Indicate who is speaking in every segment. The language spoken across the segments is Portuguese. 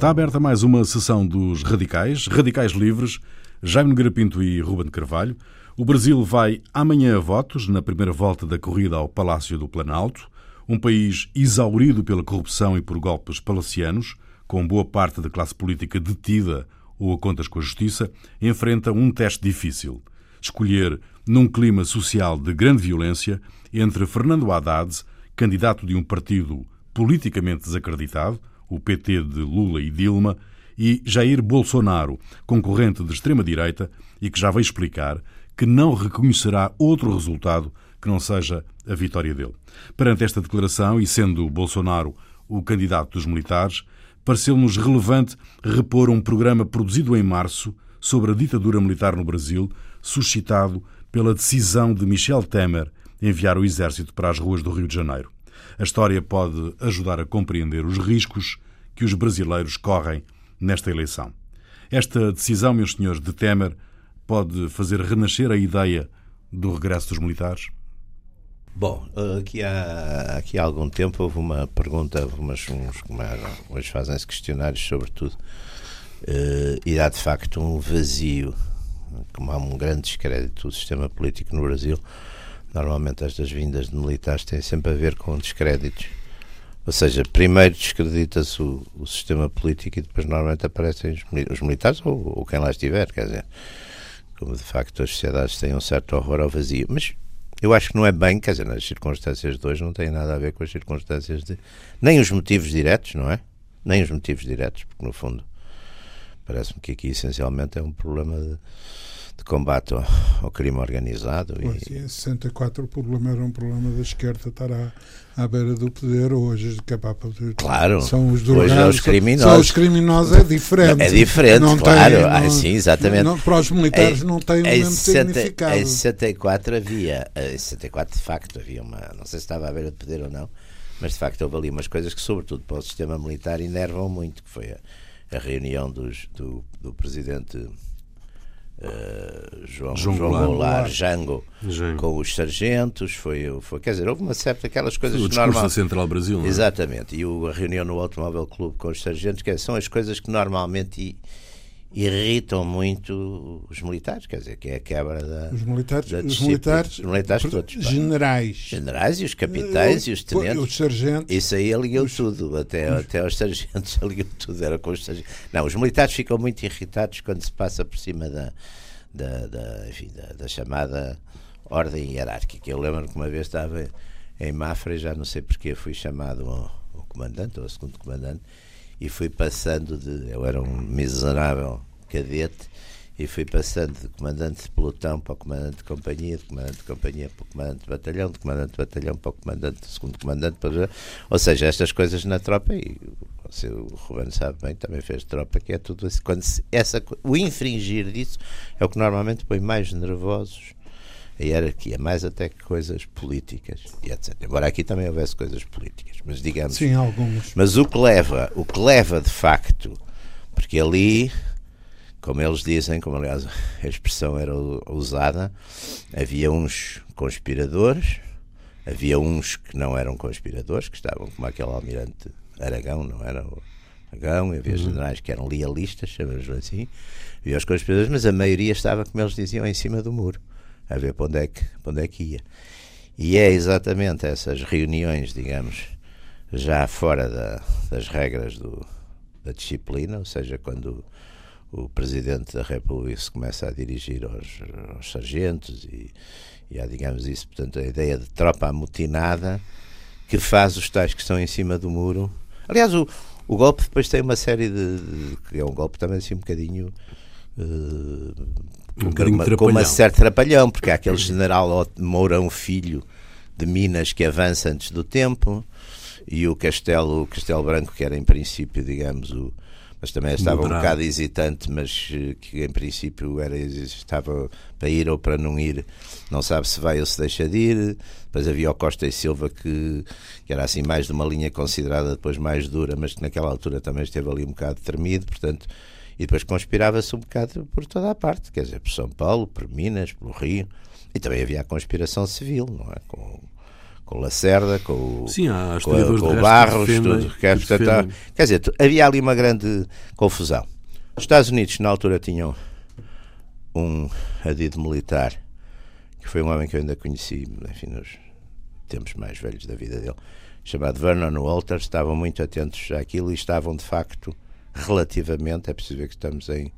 Speaker 1: Está aberta mais uma sessão dos Radicais, Radicais Livres, Jaime Nogueira Pinto e Ruben Carvalho. O Brasil vai amanhã a votos na primeira volta da corrida ao Palácio do Planalto, um país exaurido pela corrupção e por golpes palacianos, com boa parte da classe política detida ou a contas com a justiça, enfrenta um teste difícil. Escolher, num clima social de grande violência, entre Fernando Haddad, candidato de um partido politicamente desacreditado, o PT de Lula e Dilma, e Jair Bolsonaro, concorrente de extrema-direita e que já veio explicar que não reconhecerá outro resultado que não seja a vitória dele. Perante esta declaração, e sendo Bolsonaro o candidato dos militares, pareceu-nos relevante repor um programa produzido em março sobre a ditadura militar no Brasil, suscitado pela decisão de Michel Temer enviar o exército para as ruas do Rio de Janeiro. A história pode ajudar a compreender os riscos que os brasileiros correm nesta eleição. Esta decisão, meus senhores, de Temer pode fazer renascer a ideia do regresso dos militares?
Speaker 2: Bom, aqui há, aqui há algum tempo houve uma pergunta, umas, uns, hoje fazem-se questionários sobre tudo, uh, e há de facto um vazio, como há um grande descrédito do sistema político no Brasil, Normalmente estas vindas de militares têm sempre a ver com descréditos. Ou seja, primeiro descredita-se o, o, sistema político e depois normalmente aparecem os, os militares ou, ou, quem lá estiver, quer dizer, como de facto as sociedades têm um certo horror ao vazio. Mas eu acho que não é bem, quer dizer, nas circunstâncias de hoje não tem nada a ver com as circunstâncias de. nem os motivos diretos, não é? Nem os motivos diretos, porque no fundo parece-me que aqui essencialmente é um problema de de combate ao, ao crime organizado.
Speaker 3: Pois, e... em 64 o problema era um problema da esquerda estar à, à beira do poder, hoje é de
Speaker 2: Claro,
Speaker 3: são os
Speaker 2: drogados, hoje é os criminosos.
Speaker 3: São os criminosos, é diferente.
Speaker 2: É diferente, não claro. Tem, ah, sim, exatamente. Não,
Speaker 3: para os militares não tem o mesmo 60, significado.
Speaker 2: Em 64 havia, em 64 de facto havia uma, não sei se estava à beira do poder ou não, mas de facto houve ali umas coisas que, sobretudo para o sistema militar, enervam muito, que foi a, a reunião dos, do, do presidente Uh, João, João, João Goulart, Jango, Jango, com os sargentos, foi, foi, quer dizer, houve uma certa aquelas coisas
Speaker 1: o
Speaker 2: que normal...
Speaker 1: Central Brasil,
Speaker 2: é? Exatamente, e o, a reunião no Automóvel Clube com os sargentos, que são as coisas que normalmente irritam muito os militares, quer dizer, que é a quebra da.
Speaker 3: Os militares,
Speaker 2: da
Speaker 3: os militares,
Speaker 2: os militares todos.
Speaker 3: Generais.
Speaker 2: Generais e os capitães e os tenentes.
Speaker 3: Os sargentos.
Speaker 2: Isso aí aligou tudo, até, os, até os sargentos aligou tudo, era com os sargentos. Não, os militares ficam muito irritados quando se passa por cima da. Da, da, enfim, da, da chamada ordem hierárquica. Eu lembro que uma vez estava em Mafra e já não sei porque fui chamado o comandante, ou o segundo comandante, e fui passando de. Eu era um miserável cadete e fui passando de comandante de pelotão para o comandante de companhia, de comandante de companhia para o comandante de batalhão, de comandante de batalhão para o comandante, segundo comandante para... Ou seja, estas coisas na tropa, e o Ruben sabe bem, também fez tropa, que é tudo isso. Quando se, essa, o infringir disso é o que normalmente põe mais nervosos a hierarquia, mais até que coisas políticas e etc. Embora aqui também houvesse coisas políticas, mas digamos.
Speaker 3: Sim, alguns.
Speaker 2: Mas o que leva, o que leva de facto, porque ali, como eles dizem, como aliás a expressão era usada, havia uns conspiradores, havia uns que não eram conspiradores, que estavam como aquele almirante Aragão, não era o Aragão, havia uhum. generais que eram lealistas, chamamos assim, havia os conspiradores, mas a maioria estava, como eles diziam, em cima do muro a ver para onde é que, para onde é que ia. E é exatamente essas reuniões, digamos, já fora da, das regras do, da disciplina, ou seja, quando o, o Presidente da República se começa a dirigir aos, aos sargentos e, e há, digamos isso, portanto, a ideia de tropa amotinada que faz os tais que estão em cima do muro. Aliás, o, o golpe depois tem uma série de, de. é um golpe também assim um bocadinho. Uh,
Speaker 1: um
Speaker 2: uma, com uma certa trapalhão, porque há aquele general Mourão Filho de Minas que avança antes do tempo e o Castelo, o Castelo Branco, que era em princípio, digamos, o, mas também estava Moderado. um bocado hesitante, mas eh, que em princípio era, estava para ir ou para não ir, não sabe se vai ou se deixa de ir. Depois havia o Costa e Silva, que, que era assim mais de uma linha considerada depois mais dura, mas que naquela altura também esteve ali um bocado tremido, portanto e depois conspirava-se um bocado por toda a parte, quer dizer, por São Paulo, por Minas, pelo Rio. E também havia a conspiração civil, não é? Com, com Lacerda, com o,
Speaker 1: Sim, há
Speaker 2: com, a- com o Barros,
Speaker 1: que defendem-
Speaker 2: tudo. Quer,
Speaker 1: que
Speaker 2: portanto, quer dizer, tu- havia ali uma grande confusão. Os Estados Unidos, na altura, tinham um adido militar, que foi um homem que eu ainda conheci, enfim, nos tempos mais velhos da vida dele, chamado Vernon Walters, estavam muito atentos àquilo e estavam, de facto, relativamente, é preciso ver que estamos em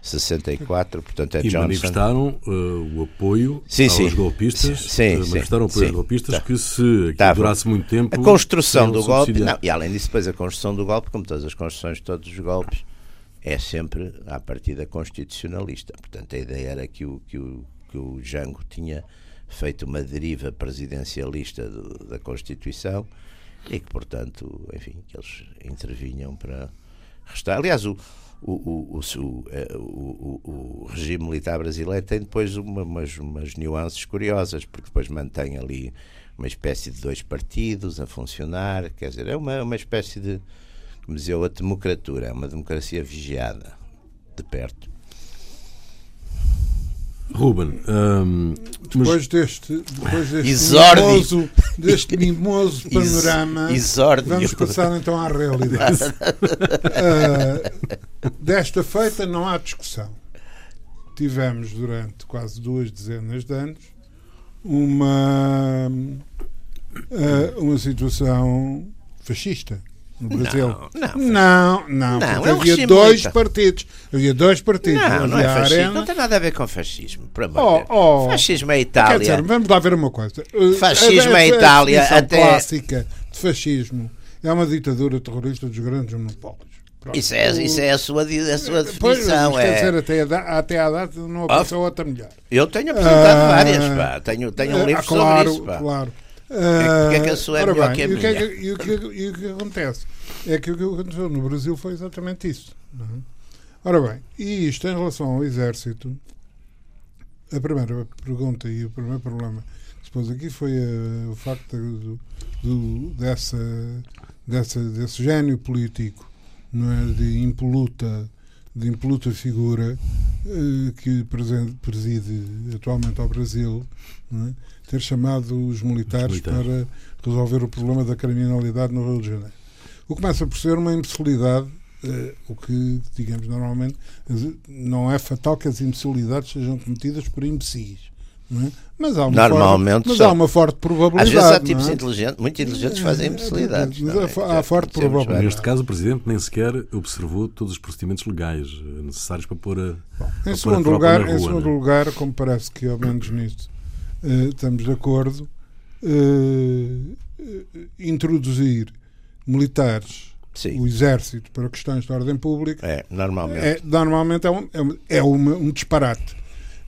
Speaker 2: 64, portanto é
Speaker 1: E
Speaker 2: Johnson.
Speaker 1: manifestaram uh, o apoio
Speaker 2: Sim,
Speaker 1: aos
Speaker 2: sim.
Speaker 1: golpistas.
Speaker 2: Sim,
Speaker 1: uh, manifestaram apoio aos golpistas
Speaker 2: Tá.
Speaker 1: que se aquilo
Speaker 2: Tava.
Speaker 1: durasse muito tempo.
Speaker 2: A construção do golpe, não, e além disso, depois a construção do golpe, como todas as construções de todos os golpes, é sempre à partida constitucionalista. Portanto, a ideia era que o, que o, que o Jango tinha feito uma deriva presidencialista do- da Constituição e que, portanto, enfim, que eles intervinham para restar. Aliás, o, eh, o- o- o regime militar brasileiro tem depois uma- umas, umas nuances curiosas, porque depois mantém ali uma espécie de dois partidos a funcionar, quer dizer, é uma, uma espécie de, como dizia a democratura, é uma democracia vigiada de perto.
Speaker 1: Ruben, um, mas
Speaker 3: Depois deste, depois deste
Speaker 2: Exórdio.
Speaker 3: mimoso, deste mimoso panorama,
Speaker 2: Exórdio.
Speaker 3: vamos passar então à realidade. Ah, desta feita não há discussão. Tivemos durante quase duas dezenas de anos uma, ah, uma situação fascista no Brasil.
Speaker 2: não,
Speaker 3: não, não,
Speaker 2: Não,
Speaker 3: porque
Speaker 2: é um
Speaker 3: havia dois
Speaker 2: militar.
Speaker 3: partidos. Havia dois partidos.
Speaker 2: Não, não é
Speaker 3: a
Speaker 2: fascismo,
Speaker 3: Arena.
Speaker 2: não tem nada a ver com fascismo. Por amor
Speaker 3: Oh, oh.
Speaker 2: Fascismo é
Speaker 3: Quer
Speaker 2: Itália.
Speaker 3: dizer, vamos lá ver uma coisa. Uh,
Speaker 2: Fascismo
Speaker 3: a- a- a
Speaker 2: Itália
Speaker 3: definição
Speaker 2: até-
Speaker 3: clássica de fascismo é uma ditadura terrorista dos grandes monopólios. Pronto.
Speaker 2: Isso é, isso é a sua, a sua
Speaker 3: Pois,
Speaker 2: definição.
Speaker 3: mas quer
Speaker 2: é.
Speaker 3: dizer, até a, até à data não apareceu outra melhor.
Speaker 2: Eu tenho apresentado
Speaker 3: Ah,
Speaker 2: várias, pá. Tenho, tenho um
Speaker 3: Ah,
Speaker 2: livro
Speaker 3: claro,
Speaker 2: sobre isso, pá.
Speaker 3: Claro.
Speaker 2: Porque é que a sua é melhor
Speaker 3: bem,
Speaker 2: que a
Speaker 3: e o que é
Speaker 2: minha?
Speaker 3: E o que, e o que acontece? É que o que aconteceu no Brasil foi exatamente isso. é? Ora bem, e isto em relação ao exército, a primeira pergunta e o primeiro problema que se pôs aqui foi eh, o facto do, do- dessa, dessa, desse gênio político não é, de impoluta de impoluta figura eh, que preside atualmente ao Brasil é, ter chamado os militares,
Speaker 1: Os militares.
Speaker 3: para resolver o problema da criminalidade no Rio de Janeiro. O que começa por ser uma imbecilidade, eh, o que, digamos, normalmente não é fatal que as imbecilidades sejam cometidas por imbecis. É? Mas há uma
Speaker 2: Normalmente
Speaker 3: forte, mas
Speaker 2: são.
Speaker 3: há uma forte probabilidade.
Speaker 2: Às vezes há tipos
Speaker 3: é?
Speaker 2: inteligentes, muito inteligentes que fazem imbecilidades.
Speaker 3: Mas
Speaker 2: também,
Speaker 3: há- há forte probabilidade.
Speaker 1: neste caso o Presidente nem sequer observou todos os procedimentos legais eh, necessários para pôr a.
Speaker 3: Em
Speaker 1: para
Speaker 3: segundo,
Speaker 1: a
Speaker 3: lugar,
Speaker 1: na
Speaker 3: em
Speaker 1: rua,
Speaker 3: segundo lugar, como parece que ao menos nisso eh, estamos de acordo, eh, introduzir militares,
Speaker 2: Sim,
Speaker 3: o exército, para questões de ordem pública,
Speaker 2: é, normalmente.
Speaker 3: é, normalmente é um, é um- é uma- um disparate.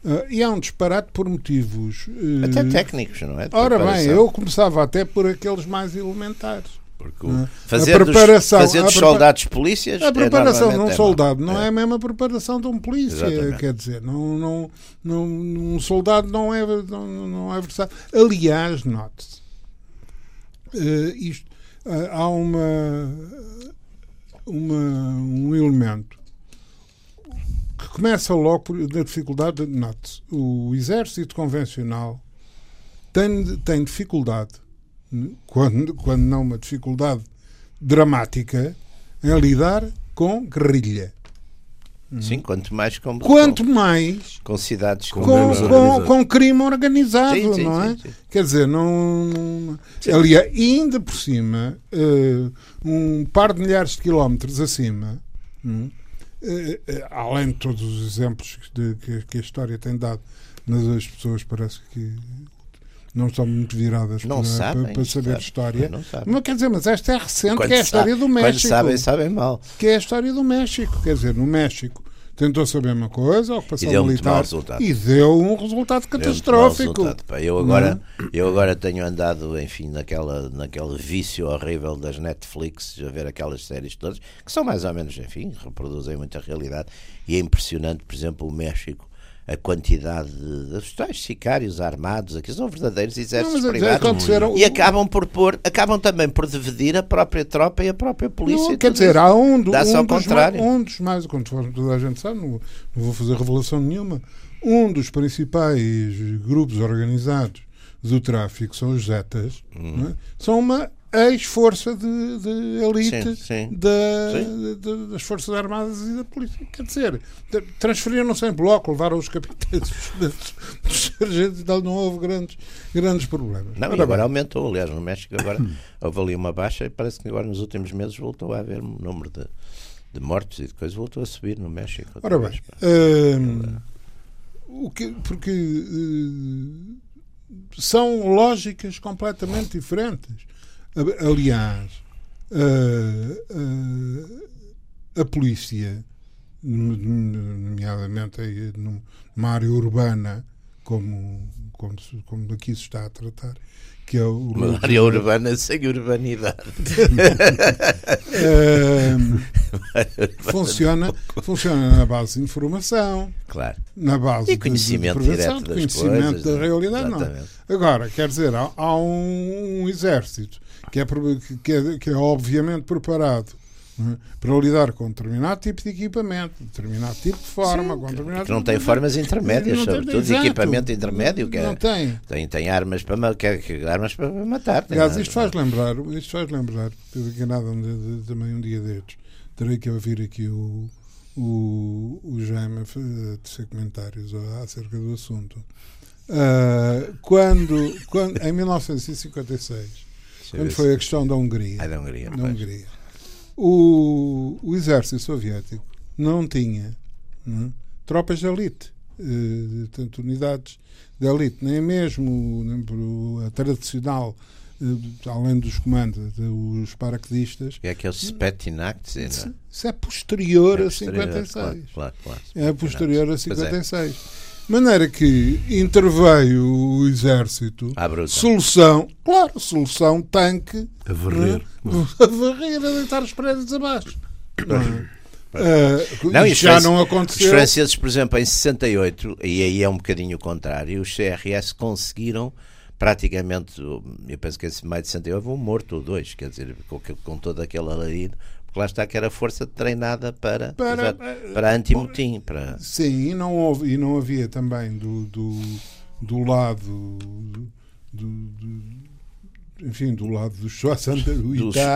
Speaker 3: Ah, e é um disparate por motivos.
Speaker 2: Até técnicos, não é? De
Speaker 3: Ora bem, eu começava até por aqueles mais elementares.
Speaker 2: Porque
Speaker 3: não é?
Speaker 2: o- fazer
Speaker 3: A
Speaker 2: dos, fazer dos soldados polícias.
Speaker 3: A
Speaker 2: é
Speaker 3: preparação de um
Speaker 2: é
Speaker 3: soldado
Speaker 2: mau.
Speaker 3: não é. a mesma preparação de um polícia,
Speaker 2: Exatamente.
Speaker 3: quer dizer, não, não, não, um soldado não é, não, não é versátil. Aliás, note-se, eh, isto, eh, há uma, uma, um elemento que começa logo por, da dificuldade, note-se, o exército convencional tem, tem dificuldade, quando, quando não uma dificuldade dramática, em lidar com guerrilha.
Speaker 2: Sim, quanto mais com,
Speaker 3: Quanto
Speaker 2: com,
Speaker 3: mais
Speaker 2: com cidades
Speaker 1: Com
Speaker 3: com, com, crime organizado,
Speaker 2: Sim, sim,
Speaker 3: não é?
Speaker 2: sim.
Speaker 3: Quer dizer, não. não aliás, ainda por cima, eh, um par de milhares de quilómetros acima, eh, eh, além de todos os exemplos de- que, que a história tem dado, mas as pessoas parece que não estão muito viradas
Speaker 2: Não
Speaker 3: para,
Speaker 2: sabem,
Speaker 3: para- para saber
Speaker 2: sabem.
Speaker 3: história.
Speaker 2: Não sabem.
Speaker 3: Mas quer dizer, mas esta é recente,
Speaker 2: Quando
Speaker 3: que é a história do
Speaker 2: Quando
Speaker 3: México
Speaker 2: sabem, sabem mal.
Speaker 3: que é a história do México. Quer dizer, no México tentou-se a mesma coisa, a ocupação
Speaker 2: E deu
Speaker 3: militar,
Speaker 2: resultado.
Speaker 3: e deu um resultado catastrófico.
Speaker 2: resultado, pá. Eu agora, eu agora tenho andado, enfim, naquela, naquele vício horrível das Netflix, a ver aquelas séries todas, que são mais ou menos, enfim, reproduzem muita realidade. E é impressionante, por exemplo, o México, a quantidade de, tais sicários armados, aqui são verdadeiros
Speaker 3: Não,
Speaker 2: exércitos
Speaker 3: mas é
Speaker 2: privados.
Speaker 3: aconteceram-
Speaker 2: E acabam por pôr, acabam também por dividir a própria tropa e a própria polícia.
Speaker 3: Não, quer dizer, há um, do, um dos
Speaker 2: contrário.
Speaker 3: ma- um dos mais, conforme toda a gente sabe, não, não vou fazer revelação nenhuma, um dos principais grupos organizados do tráfico são os Zetas,
Speaker 2: Hum.
Speaker 3: não é? são uma ex-força de, de elite
Speaker 2: Sim, sim.
Speaker 3: da-
Speaker 2: Sim.
Speaker 3: de- das Forças Armadas e da Polícia. Quer dizer, transferiram-se em bloco, levaram os capitães, os, os sargentos e tal, não houve grandes, grandes problemas.
Speaker 2: Não,
Speaker 3: Ora
Speaker 2: agora
Speaker 3: bem,
Speaker 2: aumentou. Aliás, no México agora houve ali uma baixa e parece que agora nos últimos meses voltou a haver um número de, de mortos e de coisas, voltou a subir no México.
Speaker 3: Ora bem,
Speaker 2: pá.
Speaker 3: hum, o que, porque hum, são lógicas completamente diferentes. Aliás, a, a, a polícia, nom- nomeadamente numa área urbana, como, como, como aqui se está a tratar, que é o
Speaker 2: Uma área urbana sem urbanidade.
Speaker 3: hum, funciona, funciona na base de informação,
Speaker 2: Claro.
Speaker 3: na base
Speaker 2: E conhecimento
Speaker 3: de, de prevenção,
Speaker 2: direto das
Speaker 3: conhecimento
Speaker 2: coisas,
Speaker 3: da
Speaker 2: né?
Speaker 3: realidade, não. é? Agora, quer dizer, há, há um, um exército que é, que- que é, que é obviamente preparado é? para lidar com determinado tipo de equipamento, determinado tipo de forma, com determinado
Speaker 2: Que não
Speaker 3: tipo
Speaker 2: tem
Speaker 3: de-
Speaker 2: formas intermédias,
Speaker 3: Não tem-
Speaker 2: sobretudo
Speaker 3: exato.
Speaker 2: equipamento intermédio. Que
Speaker 3: Não
Speaker 2: é,
Speaker 3: tem.
Speaker 2: tem, tem armas para, que, que- armas para matar. tem
Speaker 3: Aliás, isto faz lembrar, isto faz lembrar, aqui nada também um dia destes, terei que ouvir aqui o, o, o Jaime tecer comentários acerca do assunto. Ah, quando, quando, em 1956,
Speaker 2: Deixa eu
Speaker 3: quando foi a questão da Hungria,
Speaker 2: Ah, da Hungria.
Speaker 3: da. Hungria, o, o exército soviético não tinha não é, tropas de elite, eh, tanto unidades de elite, nem mesmo nem a tradicional, eh, além dos comandos, de- os paraquedistas.
Speaker 2: Que é aquele não é?
Speaker 3: Isso é posterior
Speaker 2: É
Speaker 3: a
Speaker 2: posterior,
Speaker 3: 56.
Speaker 2: Claro, claro, claro.
Speaker 3: É posterior a
Speaker 2: Pois é.
Speaker 3: 56. De maneira que interveio o exército.
Speaker 2: À bruta.
Speaker 3: Solução, claro, solução tanque.
Speaker 1: A varrer.
Speaker 3: é? A varrer, a deitar os prédios abaixo. Não é? Ah,
Speaker 2: Não, e
Speaker 3: isso
Speaker 2: os
Speaker 3: já
Speaker 2: franceses-
Speaker 3: não
Speaker 2: Os
Speaker 3: aconteceu.
Speaker 2: franceses, por exemplo, em 68, e aí é um bocadinho o contrário, os CRS conseguiram praticamente, eu penso que esse maio de 68 houve um morto ou dois, quer dizer, com, com todo aquele alarido, porque lá está que era força treinada para,
Speaker 3: Para-
Speaker 2: exato, para anti-motim, para...
Speaker 3: Sim, e não, houve, e não havia também do, do, do lado do, do- enfim, do lado dos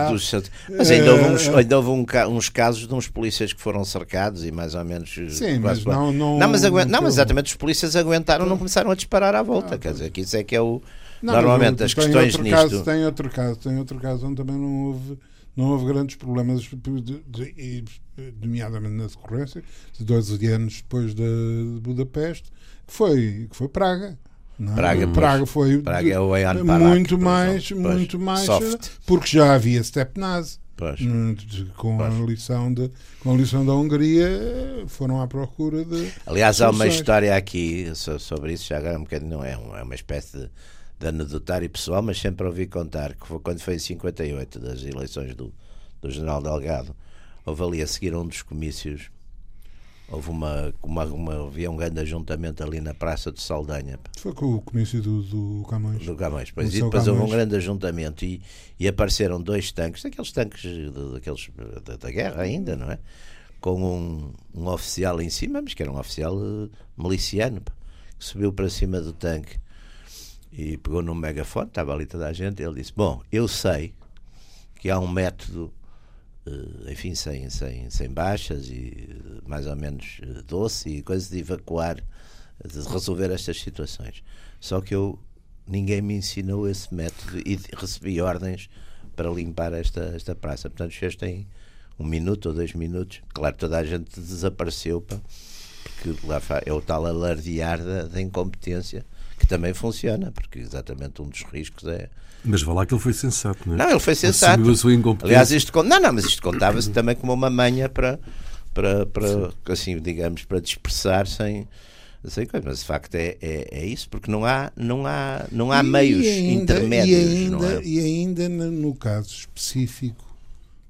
Speaker 2: dos- mas ainda houve, uns,
Speaker 3: Eh,
Speaker 2: ainda houve um uns casos de uns polícias que foram cercados e mais ou menos.
Speaker 3: Sim,
Speaker 2: quase-
Speaker 3: mas não- não-
Speaker 2: não, mas, aguen-
Speaker 3: não
Speaker 2: exatamente os polícias aguentaram, não começaram a disparar à volta. quer dizer, que isso é que é o.
Speaker 3: Não,
Speaker 2: normalmente as questões
Speaker 3: outro
Speaker 2: nisto.
Speaker 3: Caso, tem outro caso, tem outro caso onde também não houve, não houve grandes problemas, de, de, de, nomeadamente na decorrência, de 12 anos depois de, Budapeste, que foi, que foi Praga. não é?
Speaker 2: Praga.
Speaker 3: Praga foi
Speaker 2: Praga é
Speaker 3: muito mais.
Speaker 2: Pois,
Speaker 3: muito mais,
Speaker 2: soft.
Speaker 3: porque já havia Stepnazi.
Speaker 2: Pois.
Speaker 3: Hum, Com a, lição de, com a lição da Hungria, foram à procura de.
Speaker 2: Aliás, há uma história aqui so- sobre isso, já agora um bocadinho, não é, é uma espécie de, de anedotário pessoal, mas sempre ouvi contar que foi quando foi em 58, das eleições do, do General Delgado, houve ali a seguir um dos comícios, houve uma, uma, uma havia um grande ajuntamento ali na Praça de Saldanha,
Speaker 3: Foi com o comício do, do Camões.
Speaker 2: do Camões. Pois,
Speaker 3: Do
Speaker 2: e depois houve um grande ajuntamento e, e apareceram dois tanques, daqueles tanques de- daqueles, da, da guerra ainda, não é? Com um, um oficial em cima, mas que era um oficial eh, miliciano, que subiu para cima do tanque e pegou num megafone, estava ali toda a gente, ele disse: Bom, eu sei que há um método, eh, enfim, sem, sem, sem baixas e eh, mais ou menos eh, doce e coisas de evacuar, de resolver estas situações. Só que eu ninguém me ensinou esse método e recebi ordens para limpar esta, esta praça. Portanto, os senhores têm um minuto ou dois minutos. Claro, toda a gente desapareceu, pá, porque lá é o tal alardear da, da incompetência que também funciona, porque exatamente um dos riscos é.
Speaker 1: Mas vá lá que ele foi sensato, não é?
Speaker 2: Não, ele foi sensato.
Speaker 1: Assumiu a sua incompetência.
Speaker 2: Aliás, isto con- não, não, mas isto contava-se também como uma manha para, para, para assim, digamos, para dispersar sem, sem coisa. Mas de facto é, é, é isso, porque não há, não há, não há
Speaker 3: E
Speaker 2: meios
Speaker 3: ainda-
Speaker 2: intermédios.
Speaker 3: E ainda,
Speaker 2: não é?
Speaker 3: e ainda no, caso específico.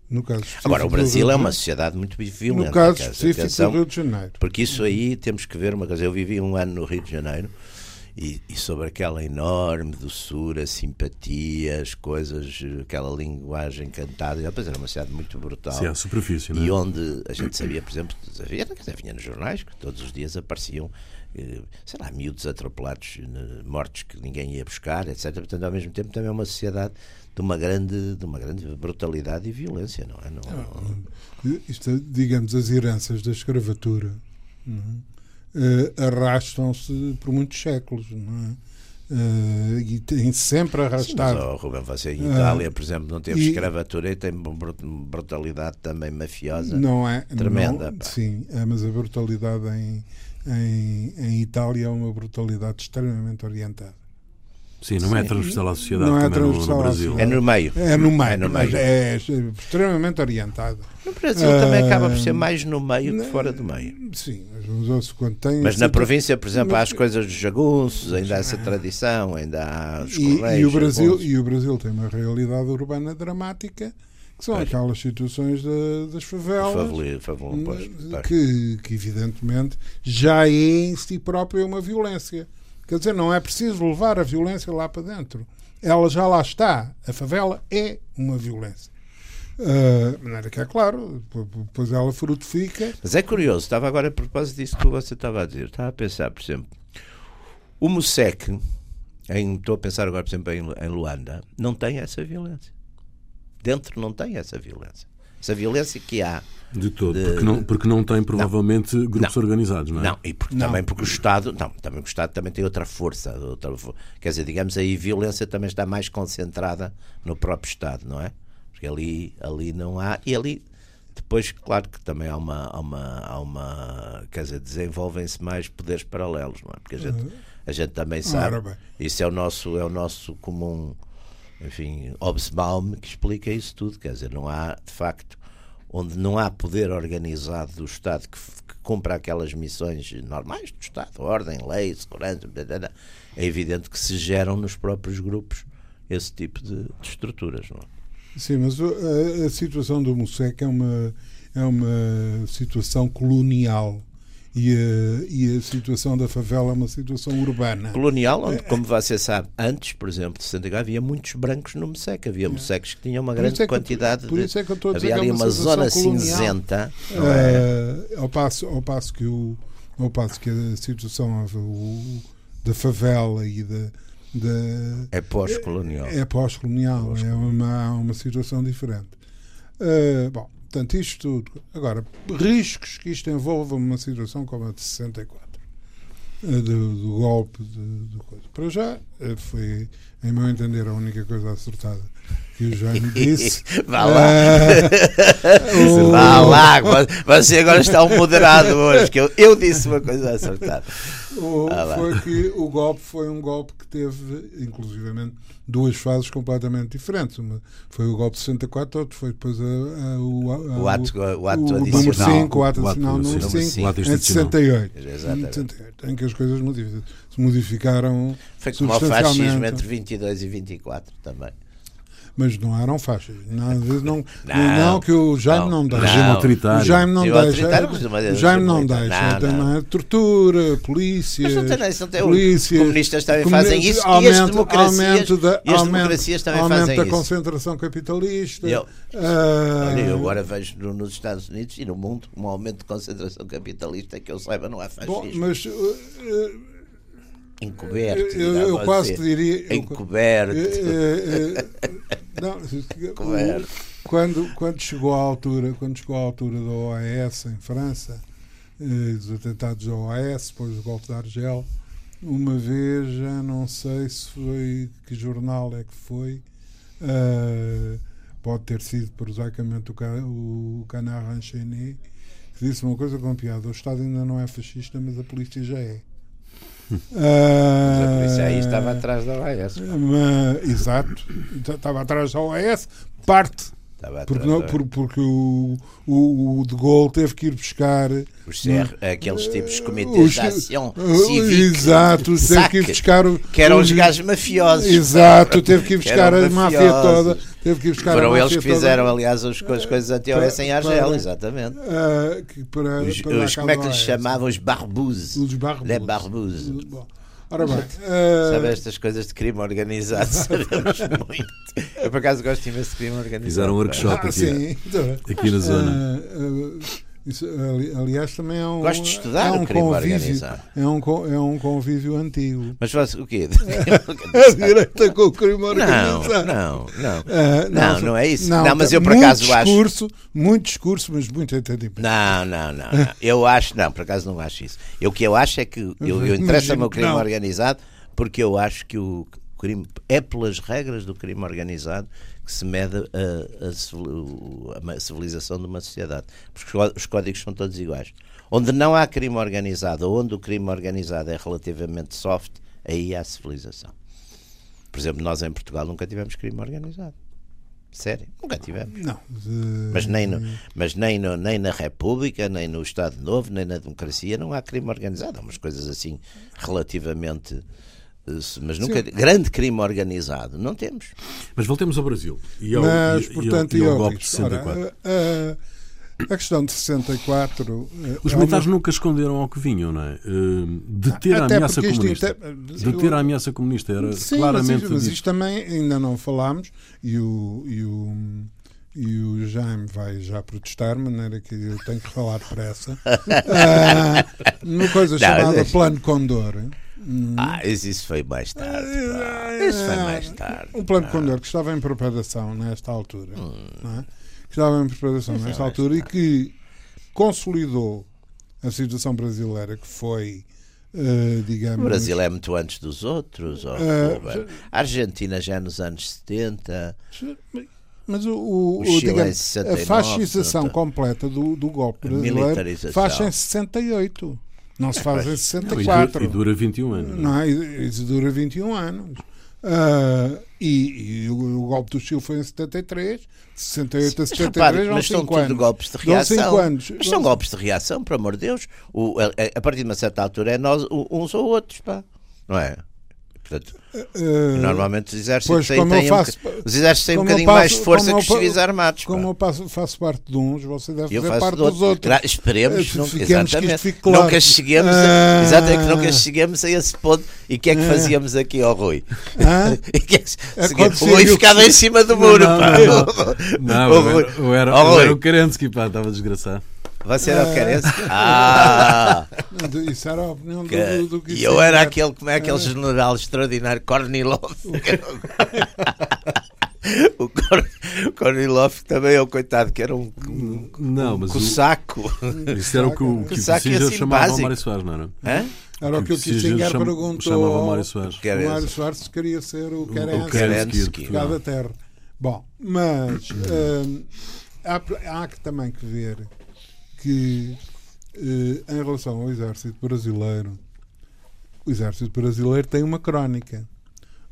Speaker 3: No caso específico
Speaker 2: Agora, o Brasil é uma sociedade muito violenta.
Speaker 3: No caso específico
Speaker 2: atenção,
Speaker 3: do Rio de Janeiro.
Speaker 2: Porque isso aí temos que ver uma coisa. Eu vivi um ano no Rio de Janeiro e, e sobre aquela enorme doçura, simpatia, as coisas, aquela linguagem cantada. E depois era uma cidade muito brutal.
Speaker 1: Sim, à superfície, não é?
Speaker 2: E onde a gente sabia, por exemplo, havia, vinha nos jornais, que todos os dias apareciam eh, sei lá, miúdos atropelados, eh, mortos que ninguém ia buscar, etc. Portanto, ao mesmo tempo, também é uma sociedade de uma grande, de uma grande brutalidade e violência, não é? Não,
Speaker 3: não... Isto, digamos, as heranças da escravatura uh, arrastam-se por muitos séculos, não é? Uh, e tem sempre arrastado. Sim,
Speaker 2: mas, oh, Rubem, você em Itália, uh, por exemplo, não teve e, escravatura e tem brutalidade também mafiosa
Speaker 3: não é,
Speaker 2: tremenda.
Speaker 3: Não, sim, é, mas a brutalidade em, em, em Itália é uma brutalidade extremamente orientada.
Speaker 1: Sim, não é transversal à sociedade não é transversal no, no Brasil.
Speaker 2: É no meio.
Speaker 3: É no meio, é no meio. é extremamente orientado.
Speaker 2: No Brasil uh, também acaba por ser mais no meio que fora do meio.
Speaker 3: Sim, mas quando tem.
Speaker 2: Mas na província, por exemplo, mas, há as coisas dos jagunços, ainda há essa tradição, ainda há os
Speaker 3: e, e o Brasil E o Brasil tem uma realidade urbana dramática que são aquelas situações de, das favelas
Speaker 2: Faveli, favela, pois,
Speaker 3: que, que evidentemente já é em si própria uma violência Quer dizer, não é preciso levar a violência lá para dentro. Ela já lá está. A favela é uma violência. Uh, maneira que é claro, depois ela frutifica.
Speaker 2: Mas é curioso, estava agora a propósito disso que você estava a dizer. Estava a pensar, por exemplo, o em, estou a pensar agora, por exemplo, em, em Luanda, não tem essa violência. Dentro não tem essa violência. Essa violência que há
Speaker 1: de todo, de... Porque, não, porque não tem provavelmente não. grupos
Speaker 2: não.
Speaker 1: organizados, não é?
Speaker 2: Não, e porque, também porque o Estado, não, também o Estado também tem outra força, outra, quer dizer, digamos aí, a violência também está mais concentrada no próprio Estado, não é? Porque ali, ali não há, e ali depois, claro que também há uma, há uma, há uma quer dizer, desenvolvem-se mais poderes paralelos, não é? Porque a gente, uhum. a gente também sabe, isso é o nosso, é o nosso comum, enfim, Obsbaum que explica isso tudo, quer dizer, não há, de facto, onde não há poder organizado do Estado que, que cumpra aquelas missões normais do Estado, ordem, lei, segurança, é evidente que se geram nos próprios grupos esse tipo de, de estruturas. Não é?
Speaker 3: Sim, mas a, a, situação do Musec é uma, é uma situação colonial e a, e a situação da favela é uma situação urbana.
Speaker 2: Colonial, onde, é, como você sabe, antes, por exemplo, de Santiago, havia muitos brancos no Mesec. Havia é. que tinham uma grande é quantidade
Speaker 3: por isso é que eu estou
Speaker 2: a dizer Havia ali
Speaker 3: é
Speaker 2: uma, uma zona
Speaker 3: colonial.
Speaker 2: cinzenta.
Speaker 3: Uh, ao, passo, ao, passo que o, ao passo que a situação o, da favela e da. da
Speaker 2: é pós-colonial.
Speaker 3: É, é pós-colonial, pós é uma, uma situação diferente. Uh, bom, Portanto, isto tudo. Agora, riscos que isto envolva uma situação como a de 64, eh, do, do golpe de, de coisa. Para já, eh, foi, em meu entender, a única coisa acertada que o Jaime disse.
Speaker 2: Vá lá. Uh, Vá lá. Você agora está um moderado hoje, que eu, eu disse uma coisa acertada.
Speaker 3: O, foi que o golpe foi um golpe que teve, inclusivamente, duas fases completamente diferentes. Uma foi o golpe de 64, outro foi depois a, a, o, a,
Speaker 2: o, ato, o ato
Speaker 3: o
Speaker 2: adicional.
Speaker 3: 5, o ato adicional número 5, em 68. Exatamente. Em que as coisas se modificaram.
Speaker 2: Foi como o fascismo entre 22 e 24 também
Speaker 3: mas não eram faixas. Não, não, não, não que o Jaime não, não deixa.
Speaker 1: Regime autoritário.
Speaker 3: O Jaime não deixa. O Jaime não deixa. Não, Tortura, polícia. Mas
Speaker 2: não tem, não tem polícia, comunistas também fazem isso aumento, e as democracias, aumento da, e as democracias também
Speaker 3: aumento
Speaker 2: fazem
Speaker 3: da
Speaker 2: isso.
Speaker 3: concentração capitalista.
Speaker 2: Eu, uh, olha, eu agora vejo nos Estados Unidos e no mundo um aumento de concentração capitalista que eu saiba não há fascismo. Bom,
Speaker 3: mas. Uh,
Speaker 2: encoberto.
Speaker 3: Eu, eu quase diria.
Speaker 2: Encoberto.
Speaker 3: não, quando, quando chegou à altura, quando chegou à altura da OAS em França, eh, dos atentados da OAS, depois do golpe de Argel, uma vez, já não sei se foi que jornal é que foi, uh, pode ter sido prosaicamente o, o Canard Enchaîné, que disse uma coisa com piada: o Estado ainda não é fascista, mas a polícia já é.
Speaker 2: Mas a aí estava atrás da OAS.
Speaker 3: exato, estava atrás da OAS, parte porque, não, por, porque o, o, o, De Gaulle teve que ir buscar
Speaker 2: os CR, aqueles tipos de comitês de ação civil
Speaker 3: exato, teve que ir buscar o,
Speaker 2: que eram os gajos mafiosos.
Speaker 3: Exato, teve que ir buscar a máfia toda teve que ir buscar
Speaker 2: foram eles que fizeram toda. aliás as, as coisas anti-OS em Argel exatamente.
Speaker 3: uh, para,
Speaker 2: os, os como é que lhes chamavam? Os barbuses
Speaker 3: os barbuses,
Speaker 2: Les barbuses.
Speaker 3: Ora bem,
Speaker 2: uh... sabe estas coisas de crime organizado, sabemos muito. Eu por acaso gosto imenso de crime organizado.
Speaker 1: Fizeram um workshop ah, aqui, sim, aqui na zona.
Speaker 3: Uh, uh, Isso, ali- aliás, também é um.
Speaker 2: Gosto de estudar
Speaker 3: é um
Speaker 2: o crime
Speaker 3: convívio,
Speaker 2: organizado.
Speaker 3: É um, é um convívio antigo.
Speaker 2: Mas você, o quê?
Speaker 3: A direita com o crime
Speaker 2: não,
Speaker 3: organizado.
Speaker 2: não, não.
Speaker 3: Ah,
Speaker 2: Não, não é isso. Não, mas eu por
Speaker 3: muito
Speaker 2: acaso acho-
Speaker 3: discurso, Muito discurso, mas muito entendimento.
Speaker 2: Não, não, não, não. Eu acho, não, por acaso não acho isso. Eu, o que eu acho é que eu, eu interessa-me o crime
Speaker 3: não.
Speaker 2: organizado porque eu acho que o crime é pelas regras do crime organizado que se mede a, a civilização de uma sociedade. Porque os có- os códigos são todos iguais. Onde não há crime organizado, ou onde o crime organizado é relativamente soft, aí há civilização. Por exemplo, nós em Portugal nunca tivemos crime organizado. Sério, nunca tivemos.
Speaker 3: Não.
Speaker 2: Mas nem, no- mas nem, no- nem na República, nem no Estado Novo, nem na democracia não há crime organizado. Há umas coisas assim relativamente. Eh, Mas nunca. Grande crime organizado, não temos.
Speaker 1: Mas voltemos ao Brasil. E ao,
Speaker 3: Mas,
Speaker 1: e-
Speaker 3: portanto,
Speaker 1: ao, e ao
Speaker 3: e ao
Speaker 1: golpe de
Speaker 3: risco? Ora,
Speaker 1: 64.
Speaker 3: a, a- a questão de 64. eh,
Speaker 1: Os
Speaker 3: é
Speaker 1: militares
Speaker 3: uma-
Speaker 1: nunca esconderam ao que vinham, não é? Eh, Deter a
Speaker 3: Até
Speaker 1: ameaça
Speaker 3: porque isto
Speaker 1: comunista.
Speaker 3: inte-
Speaker 1: Deter a ameaça comunista era
Speaker 3: Sim,
Speaker 1: claramente
Speaker 3: mas, isto, mas isto também ainda não falámos e o, e o, e o Jaime vai já protestar, de maneira que eu tenho que falar depressa. Ah, Uma coisa
Speaker 2: Não,
Speaker 3: chamada
Speaker 2: deixa-
Speaker 3: Plano Condor. Hum.
Speaker 2: Ah, isso isso foi mais tarde. pá. Isso foi mais tarde.
Speaker 3: Um plano
Speaker 2: Ah.
Speaker 3: Condor que estava em preparação nesta altura, não é? que estava em preparação nesta altura e que consolidou a situação brasileira, que foi, eh, digamos.
Speaker 2: O Brasil é muito antes dos outros.
Speaker 3: Ah,
Speaker 2: Ruben. a Argentina já é nos anos 70.
Speaker 3: Mas o, o-
Speaker 2: O
Speaker 3: o,
Speaker 2: Chile
Speaker 3: digamos,
Speaker 2: em 69,
Speaker 3: a fascização completa do, do golpe brasileiro faz em 68. Não se faz em
Speaker 1: Não, e,
Speaker 3: 64.
Speaker 1: dura, e dura 21 anos. não é?
Speaker 3: Não, isso dura 21 anos. Ah, e, e o, o golpe do Chile foi em 73, de 68 a
Speaker 2: Mas
Speaker 3: 73,
Speaker 2: repare, mas são
Speaker 3: 5
Speaker 2: tudo
Speaker 3: anos.
Speaker 2: golpes de reação.
Speaker 3: cinco anos.
Speaker 2: Mas são golpes de reação, por amor de Deus. O, a, a partir de uma certa altura é nós uns ou outros, pá. Não é? Portanto,
Speaker 3: Ah,
Speaker 2: normalmente os exércitos têm, têm um
Speaker 3: faço-
Speaker 2: boca- os exércitos têm um bocadinho mais
Speaker 3: passo-
Speaker 2: de força que os civis armados. pá.
Speaker 3: como eu passo- faço parte de uns, você deve
Speaker 2: Eu
Speaker 3: fazer parte dos outros.
Speaker 2: Gra- Esperemos, não,
Speaker 3: que isto
Speaker 2: exatamente.
Speaker 3: claro.
Speaker 2: Nunca cheguemos,
Speaker 3: Ah.
Speaker 2: a, exatamente, que nunca cheguemos a esse ponto. E o que é que fazíamos aqui ao Rui? E que é que-
Speaker 3: Acontecia
Speaker 2: o Rui ficava
Speaker 3: que-
Speaker 2: em cima do muro,
Speaker 1: não,
Speaker 2: pá.
Speaker 1: não, Não,
Speaker 2: O
Speaker 1: eu
Speaker 2: Rui-
Speaker 1: era, eu era, eu o Kerensky, pá, estava desgraçado.
Speaker 2: Você era o Kerensky? Ah!
Speaker 3: Isso era a opinião do,
Speaker 2: que-
Speaker 3: do, do
Speaker 2: e eu era
Speaker 3: Kissinger.
Speaker 2: aquele, como é aquele general extraordinário, Kornilov. o o Kornilov também é o coitado, que era um, um,
Speaker 1: Não, mas o,
Speaker 2: cossaco.
Speaker 1: isso era o que o, que o
Speaker 2: Saco é
Speaker 1: Kissinger
Speaker 2: assim
Speaker 1: chamava
Speaker 2: básico.
Speaker 1: Mário Soares, não era?
Speaker 2: Hã?
Speaker 3: Era o que o
Speaker 1: Kissinger
Speaker 3: Kissinger
Speaker 1: chama-
Speaker 3: perguntou
Speaker 1: chamava Mário Soares.
Speaker 2: Que era
Speaker 3: o Mário
Speaker 2: esse?
Speaker 3: Soares queria ser o
Speaker 1: O
Speaker 3: Kerensky.
Speaker 1: Portugal.
Speaker 3: da terra. Bom, mas hum, há, há que também que ver que eh, em relação ao exército brasileiro, o exército brasileiro tem uma crónica.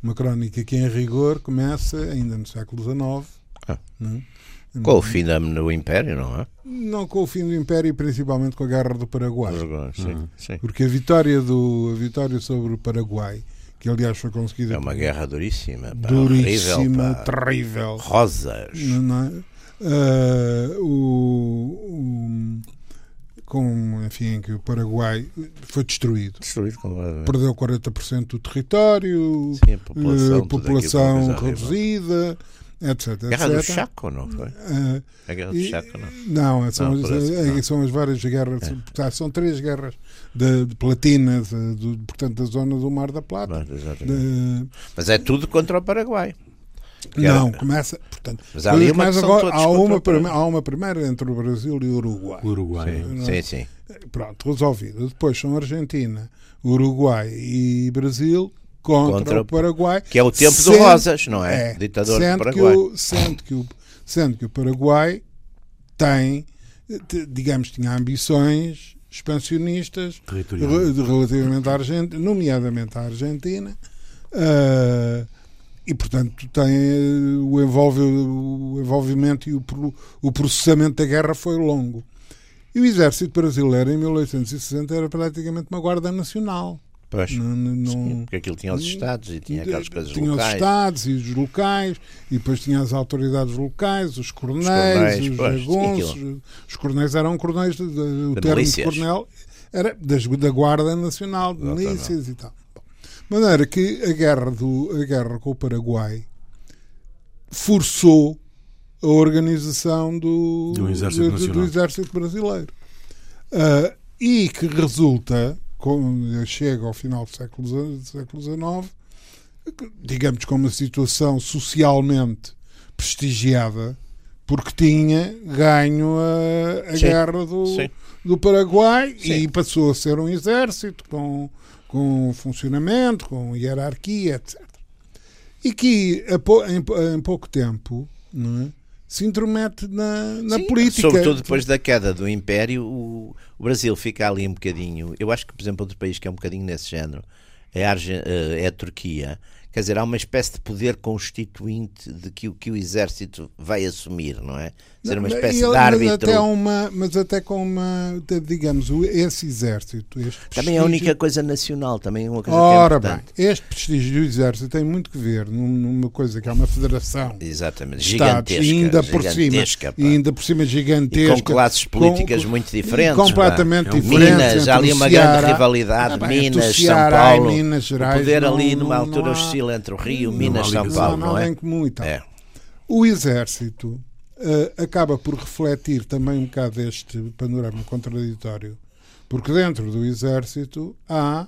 Speaker 3: Uma crónica que em rigor começa ainda no século XIX.
Speaker 2: Ah.
Speaker 3: não é?
Speaker 2: Com o fim da- do Império, não é?
Speaker 3: Não com o fim do Império e principalmente com a Guerra do Paraguai.
Speaker 2: Sim, sim.
Speaker 3: Porque a vitória, do, a vitória sobre o Paraguai, que aliás foi conseguida
Speaker 2: É uma guerra duríssima. Pá,
Speaker 3: duríssima,
Speaker 2: horrível, pá.
Speaker 3: terrível.
Speaker 2: Rosas.
Speaker 3: Não é? Ah, o, o- com, enfim, que o Paraguai foi destruído.
Speaker 2: Destruído completamente.
Speaker 3: Perdeu 40% do território,
Speaker 2: Sim, a população,
Speaker 3: eh, população
Speaker 2: coisa horrível.
Speaker 3: reduzida, etc.
Speaker 2: Guerra do. Chaco, não foi?
Speaker 3: Ah,
Speaker 2: A Guerra do Chaco, não.
Speaker 3: Não, são,
Speaker 2: Não,
Speaker 3: as, eh,
Speaker 2: não. É.
Speaker 3: são as várias guerras. tá, São três guerras de, de platina, de- do- portanto, da zona do Mar da Plata.
Speaker 2: Mas.
Speaker 3: De-
Speaker 2: Mas é tudo contra o Paraguai. Que era-
Speaker 3: não, começa. Portanto,
Speaker 2: Mas há ali uma
Speaker 3: agora- há, uma, prime- há uma primeira entre o Brasil e o Uruguai.
Speaker 1: Uruguai.
Speaker 3: Não
Speaker 2: Sim,
Speaker 3: é?
Speaker 2: sim.
Speaker 3: Pronto, resolvido. Depois são Argentina, Uruguai e Brasil contra,
Speaker 2: Contra
Speaker 3: o Paraguai.
Speaker 2: Que é o tempo do
Speaker 3: Sendo-
Speaker 2: Rosas, não é? Ditador do Paraguai.
Speaker 3: Que o, sendo, que o, sendo que o Paraguai tem, te- digamos, tinha ambições expansionistas relativamente à Argentina, nomeadamente à Argentina, ah, e portanto tem eh, o, envolve, o envolvimento e o, o processamento da guerra foi longo. E o exército brasileiro em 1860 era praticamente uma guarda nacional.
Speaker 2: Pois.
Speaker 3: Não, não-
Speaker 2: Sim, porque aquilo tinha os estados e tinha aquelas coisas
Speaker 3: tinha os
Speaker 2: locais.
Speaker 3: estados e os locais, e depois tinha as autoridades locais, os coronéis, os
Speaker 2: pois,
Speaker 3: jagunços. Os coronéis eram coronéis, o
Speaker 2: De
Speaker 3: termo
Speaker 2: milícias.
Speaker 3: de coronel era das, da Guarda Nacional, de milícias e tal. De maneira que a guerra, do, a guerra com o Paraguai forçou a organização do,
Speaker 1: Do exército
Speaker 3: do- do exército brasileiro. Uh, e que resulta, com, chega ao final do século, do século XIX, digamos, com uma situação socialmente prestigiada, porque tinha ganho a, a guerra do, do Paraguai Sim. e passou a ser um exército com, com funcionamento, com hierarquia, etc. E que em, em pouco tempo não é? se intromete na, na Sim, política.
Speaker 2: Sobretudo depois da queda do Império, o, o, Brasil fica ali um bocadinho. Eu acho que, por exemplo, outro país que é um bocadinho nesse género é a, Arge, eh, é a Turquia Quer dizer, há uma espécie de poder constituinte de que, que o exército vai assumir, não é? Ser uma espécie de árbitro.
Speaker 3: Mas até, uma, mas até com uma, digamos, esse exército. Este
Speaker 2: também é a única coisa nacional, também é uma coisa
Speaker 3: Ora
Speaker 2: que é
Speaker 3: bem, este prestígio do exército tem muito que ver numa coisa que é uma federação.
Speaker 2: Exatamente, gigantesca.
Speaker 3: ainda por cima, ainda por cima gigantesca.
Speaker 2: E com classes políticas com, muito diferentes.
Speaker 3: Completamente pá. diferentes.
Speaker 2: Minas, há ali uma grande rivalidade. Ah, bem, Minas, São Paulo. Minas Gerais, o poder ali numa altura hostil entre o Rio, Minas, São Paulo, não, não é?
Speaker 3: Comum e tal. É. O Exército uh, acaba por refletir também um bocado este panorama contraditório, porque dentro do Exército há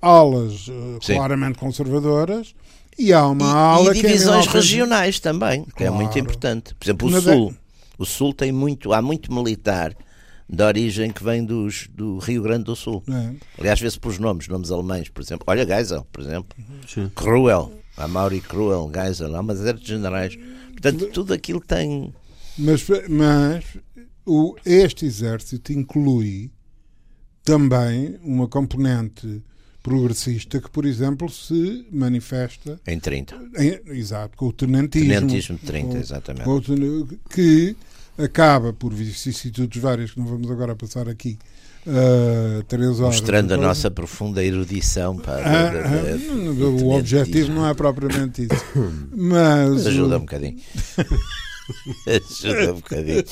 Speaker 3: alas uh, claramente conservadoras e há uma
Speaker 2: e,
Speaker 3: ala
Speaker 2: e divisões que é regionais também, que claro. é muito importante. Por exemplo, o Sul. O Sul tem muito, há muito militar da origem que vem dos, do Rio Grande do Sul. É. Aliás, vê-se pelos nomes, nomes alemães, por exemplo. Olha Geisel, por exemplo. Sim. Cruel, a Mauri Cruel, Geisel, há uma série de generais. Portanto, tudo aquilo tem.
Speaker 3: Mas, mas o, este exército inclui também uma componente progressista que, por exemplo, se manifesta.
Speaker 2: Em 30.
Speaker 3: Em, exato, com o tenentismo.
Speaker 2: Tenentismo de 30, com, exatamente. Com
Speaker 3: o, que acaba por vicissitudes várias que não vamos agora passar aqui. Uh, três horas
Speaker 2: Mostrando a nossa profunda erudição. Pá,
Speaker 3: ah, de, o objetivo não é propriamente isso. Mas,
Speaker 2: ajuda um bocadinho. ajuda um bocadinho.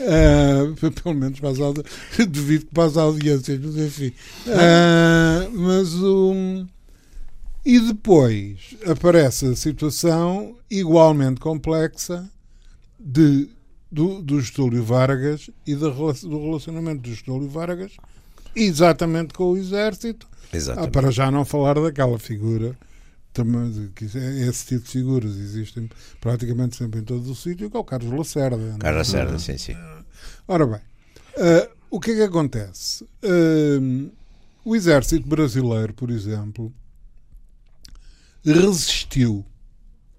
Speaker 3: Uh, pelo menos para as audiências. Duvido que para as audiências, mas enfim. Uh, mas um, e depois aparece a situação igualmente complexa de do, do Getúlio Vargas e do, do relacionamento do Getúlio Vargas exatamente com o Exército.
Speaker 2: Exatamente.
Speaker 3: Ah, para já não falar daquela figura. Esse tipo de figuras existem praticamente sempre em todo o sítio, que é o Carlos Lacerda. É?
Speaker 2: Carlos Lacerda, sim, sim.
Speaker 3: Ora bem, uh, o que é que acontece? Uh, o exército brasileiro, por exemplo, resistiu.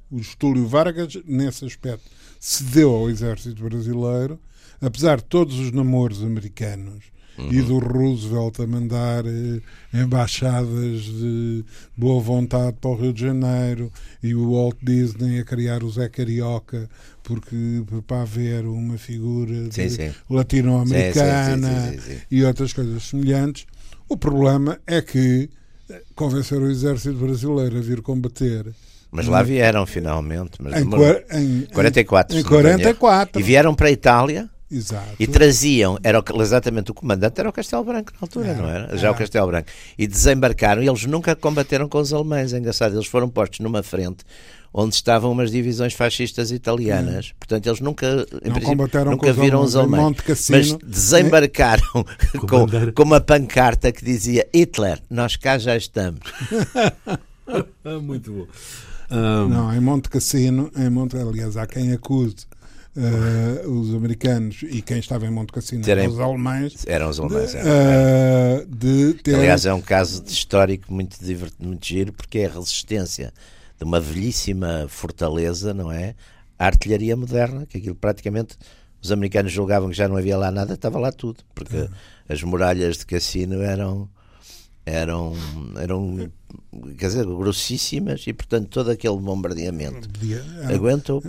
Speaker 3: O Getúlio Vargas, nesse aspecto, cedeu ao exército brasileiro, apesar de todos os namoros americanos uhum. e do Roosevelt a mandar eh, embaixadas de boa vontade para o Rio de Janeiro e o Walt Disney a criar o Zé Carioca porque para haver uma figura latino-americana e outras coisas semelhantes. O problema é que eh, convencer o exército brasileiro a vir combater
Speaker 2: mas lá vieram finalmente. Mas
Speaker 3: em, em,
Speaker 2: 44.
Speaker 3: Em 44.
Speaker 2: E vieram para a Itália.
Speaker 3: Exato.
Speaker 2: E traziam, era exatamente o comandante era o Castelo Branco na altura, não era? Já o Castelo Branco. E desembarcaram, e eles nunca combateram com os alemães, é engraçado, eles foram postos numa frente onde estavam umas divisões fascistas italianas. Hum. Portanto, eles nunca, nunca viram os alemães. Mas desembarcaram é? com, com uma pancarta que dizia Hitler, nós cá já estamos.
Speaker 1: Muito bom.
Speaker 3: Um... Não, em Monte Cassino, em Monte, aliás, há quem acuse uh, os americanos e quem estava em Monte Cassino Terem... eram os alemães.
Speaker 2: Eram os alemães,
Speaker 3: de, uh, de ter...
Speaker 2: Aliás, é um caso histórico muito, divertido, muito giro, porque é a resistência de uma velhíssima fortaleza, não é? A artilharia moderna, que aquilo praticamente os americanos julgavam que já não havia lá nada, estava lá tudo, porque é. as muralhas de Cassino eram eram, eram quer dizer, grossíssimas e, portanto, todo aquele bombardeamento aguentou.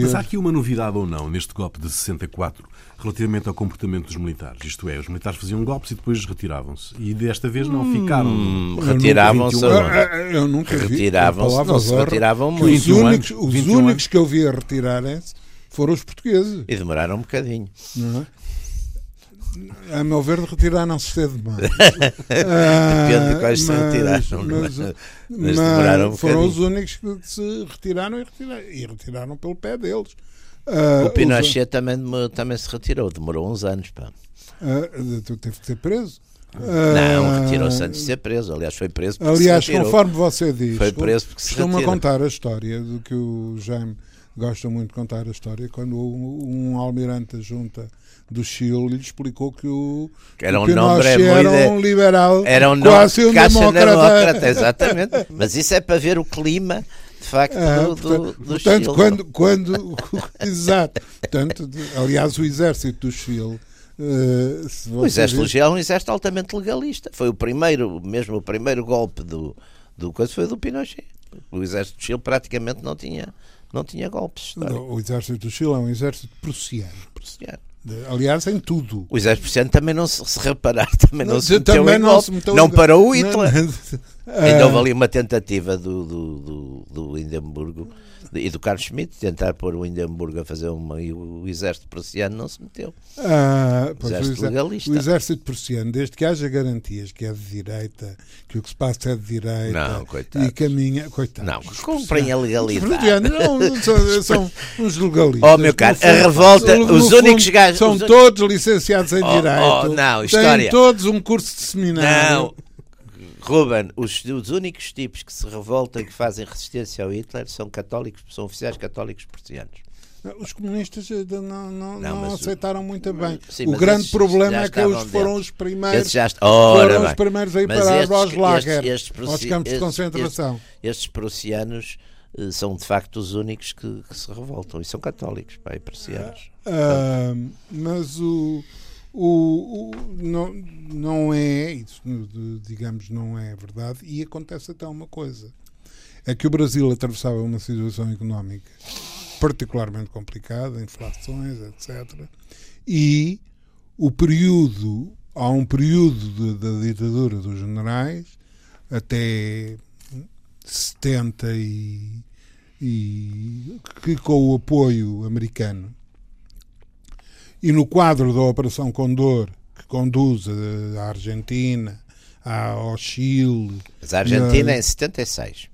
Speaker 1: Mas há aqui uma novidade ou não neste golpe de 64 relativamente ao comportamento dos militares? Isto é, os militares faziam golpes e depois retiravam-se. E desta vez não ficaram. Hum,
Speaker 2: retiravam-se.
Speaker 3: Eu, eu, nunca vi.
Speaker 2: Retiravam-se. Não se retiravam muito.
Speaker 3: Os únicos, os únicos que eu vi a retirarem-se foram os portugueses.
Speaker 2: E demoraram um bocadinho.
Speaker 3: Não é? A meu ver, retiraram-se cedo demais.
Speaker 2: Depende de quais se retiraram.
Speaker 3: Mas, mas, mas, mas um foram os únicos que se retiraram e retiraram, e retiraram pelo pé deles.
Speaker 2: O Pinochet os... também, também se retirou, demorou uns anos. Pá.
Speaker 3: Uh, teve que ser preso.
Speaker 2: Não, retirou-se antes de ser preso. Aliás, foi preso porque
Speaker 3: Aliás,
Speaker 2: se retirou.
Speaker 3: conforme você diz,
Speaker 2: Foi preso porque se retirou.
Speaker 3: contar a história do que o Jaime gosta muito de contar a história, quando um, um almirante da junta do Chile lhe explicou que o,
Speaker 2: Que era um
Speaker 3: Pinochet
Speaker 2: nome
Speaker 3: era
Speaker 2: muito-
Speaker 3: um liberal,
Speaker 2: Era um
Speaker 3: quase um demócrata.
Speaker 2: demócrata, exatamente. Mas isso é para ver o clima, de facto,
Speaker 3: Ah,
Speaker 2: do, do,
Speaker 3: portanto,
Speaker 2: do
Speaker 3: portanto,
Speaker 2: Chile.
Speaker 3: quando, quando exato, portanto, aliás, o exército do Chile, se
Speaker 2: O exército do Chile é um exército altamente legalista. Foi o primeiro, mesmo o primeiro golpe do, do coisa foi do Pinochet. O exército do Chile praticamente não tinha, não tinha golpes históricos.
Speaker 3: o exército do Chile é um exército prussiano.
Speaker 2: Prussiano.
Speaker 3: Aliás, em tudo.
Speaker 2: O exército também não se, se reparar, também não,
Speaker 3: Não,
Speaker 2: se meteu
Speaker 3: também não se meteu
Speaker 2: não parou o Hitler.
Speaker 3: Não,
Speaker 2: Ainda houve
Speaker 3: Ah,
Speaker 2: ali uma tentativa do, do, do, do Hindenburgo de- e do Carlos Schmitt tentar pôr o Hindenburgo a fazer uma e o exército prussiano não se meteu.
Speaker 3: Ah, pois,
Speaker 2: Exército
Speaker 3: o, exer-
Speaker 2: legalista.
Speaker 3: o exército prussiano, desde que haja garantias que é de direita, que o que se passa é de direita
Speaker 2: Não, coitados.
Speaker 3: e caminha. Coitados.
Speaker 2: Não, comprem a legalidade.
Speaker 3: não, são, são uns legalistas.
Speaker 2: Oh, meu caro,
Speaker 3: No
Speaker 2: a revolta,
Speaker 3: no
Speaker 2: os
Speaker 3: fundo,
Speaker 2: únicos gajos-
Speaker 3: São todos licenciados em
Speaker 2: Oh,
Speaker 3: direito.
Speaker 2: oh, não,
Speaker 3: Têm
Speaker 2: história.
Speaker 3: todos um curso de seminário.
Speaker 2: Não, Ruben, os, os únicos tipos que se revoltam e que fazem resistência ao Hitler são católicos, são oficiais católicos prussianos.
Speaker 3: Os comunistas eh, não, não,
Speaker 2: Não,
Speaker 3: não
Speaker 2: mas o-
Speaker 3: aceitaram muito bem.
Speaker 2: Sim,
Speaker 3: o grande problema é que eles foram os primeiros.
Speaker 2: Já
Speaker 3: foram os primeiros a ir
Speaker 2: Mas
Speaker 3: parar
Speaker 2: estes-
Speaker 3: aos lager,
Speaker 2: estes- estes
Speaker 3: aos campos de concentração.
Speaker 2: Estes prussianos eh, são de facto os únicos que, que se revoltam e são católicos, e prussianos.
Speaker 3: Ah, mas o, o, o- não, não é isso, digamos, não é verdade. E acontece até uma coisa: é que o Brasil atravessava uma situação económica particularmente complicada, inflações, etc. E o período, há um período da ditadura dos generais até 70 e, e que com o apoio americano e no quadro da Operação Condor, que conduz a- à Argentina, ao Chile,
Speaker 2: Mas a Argentina é em 76,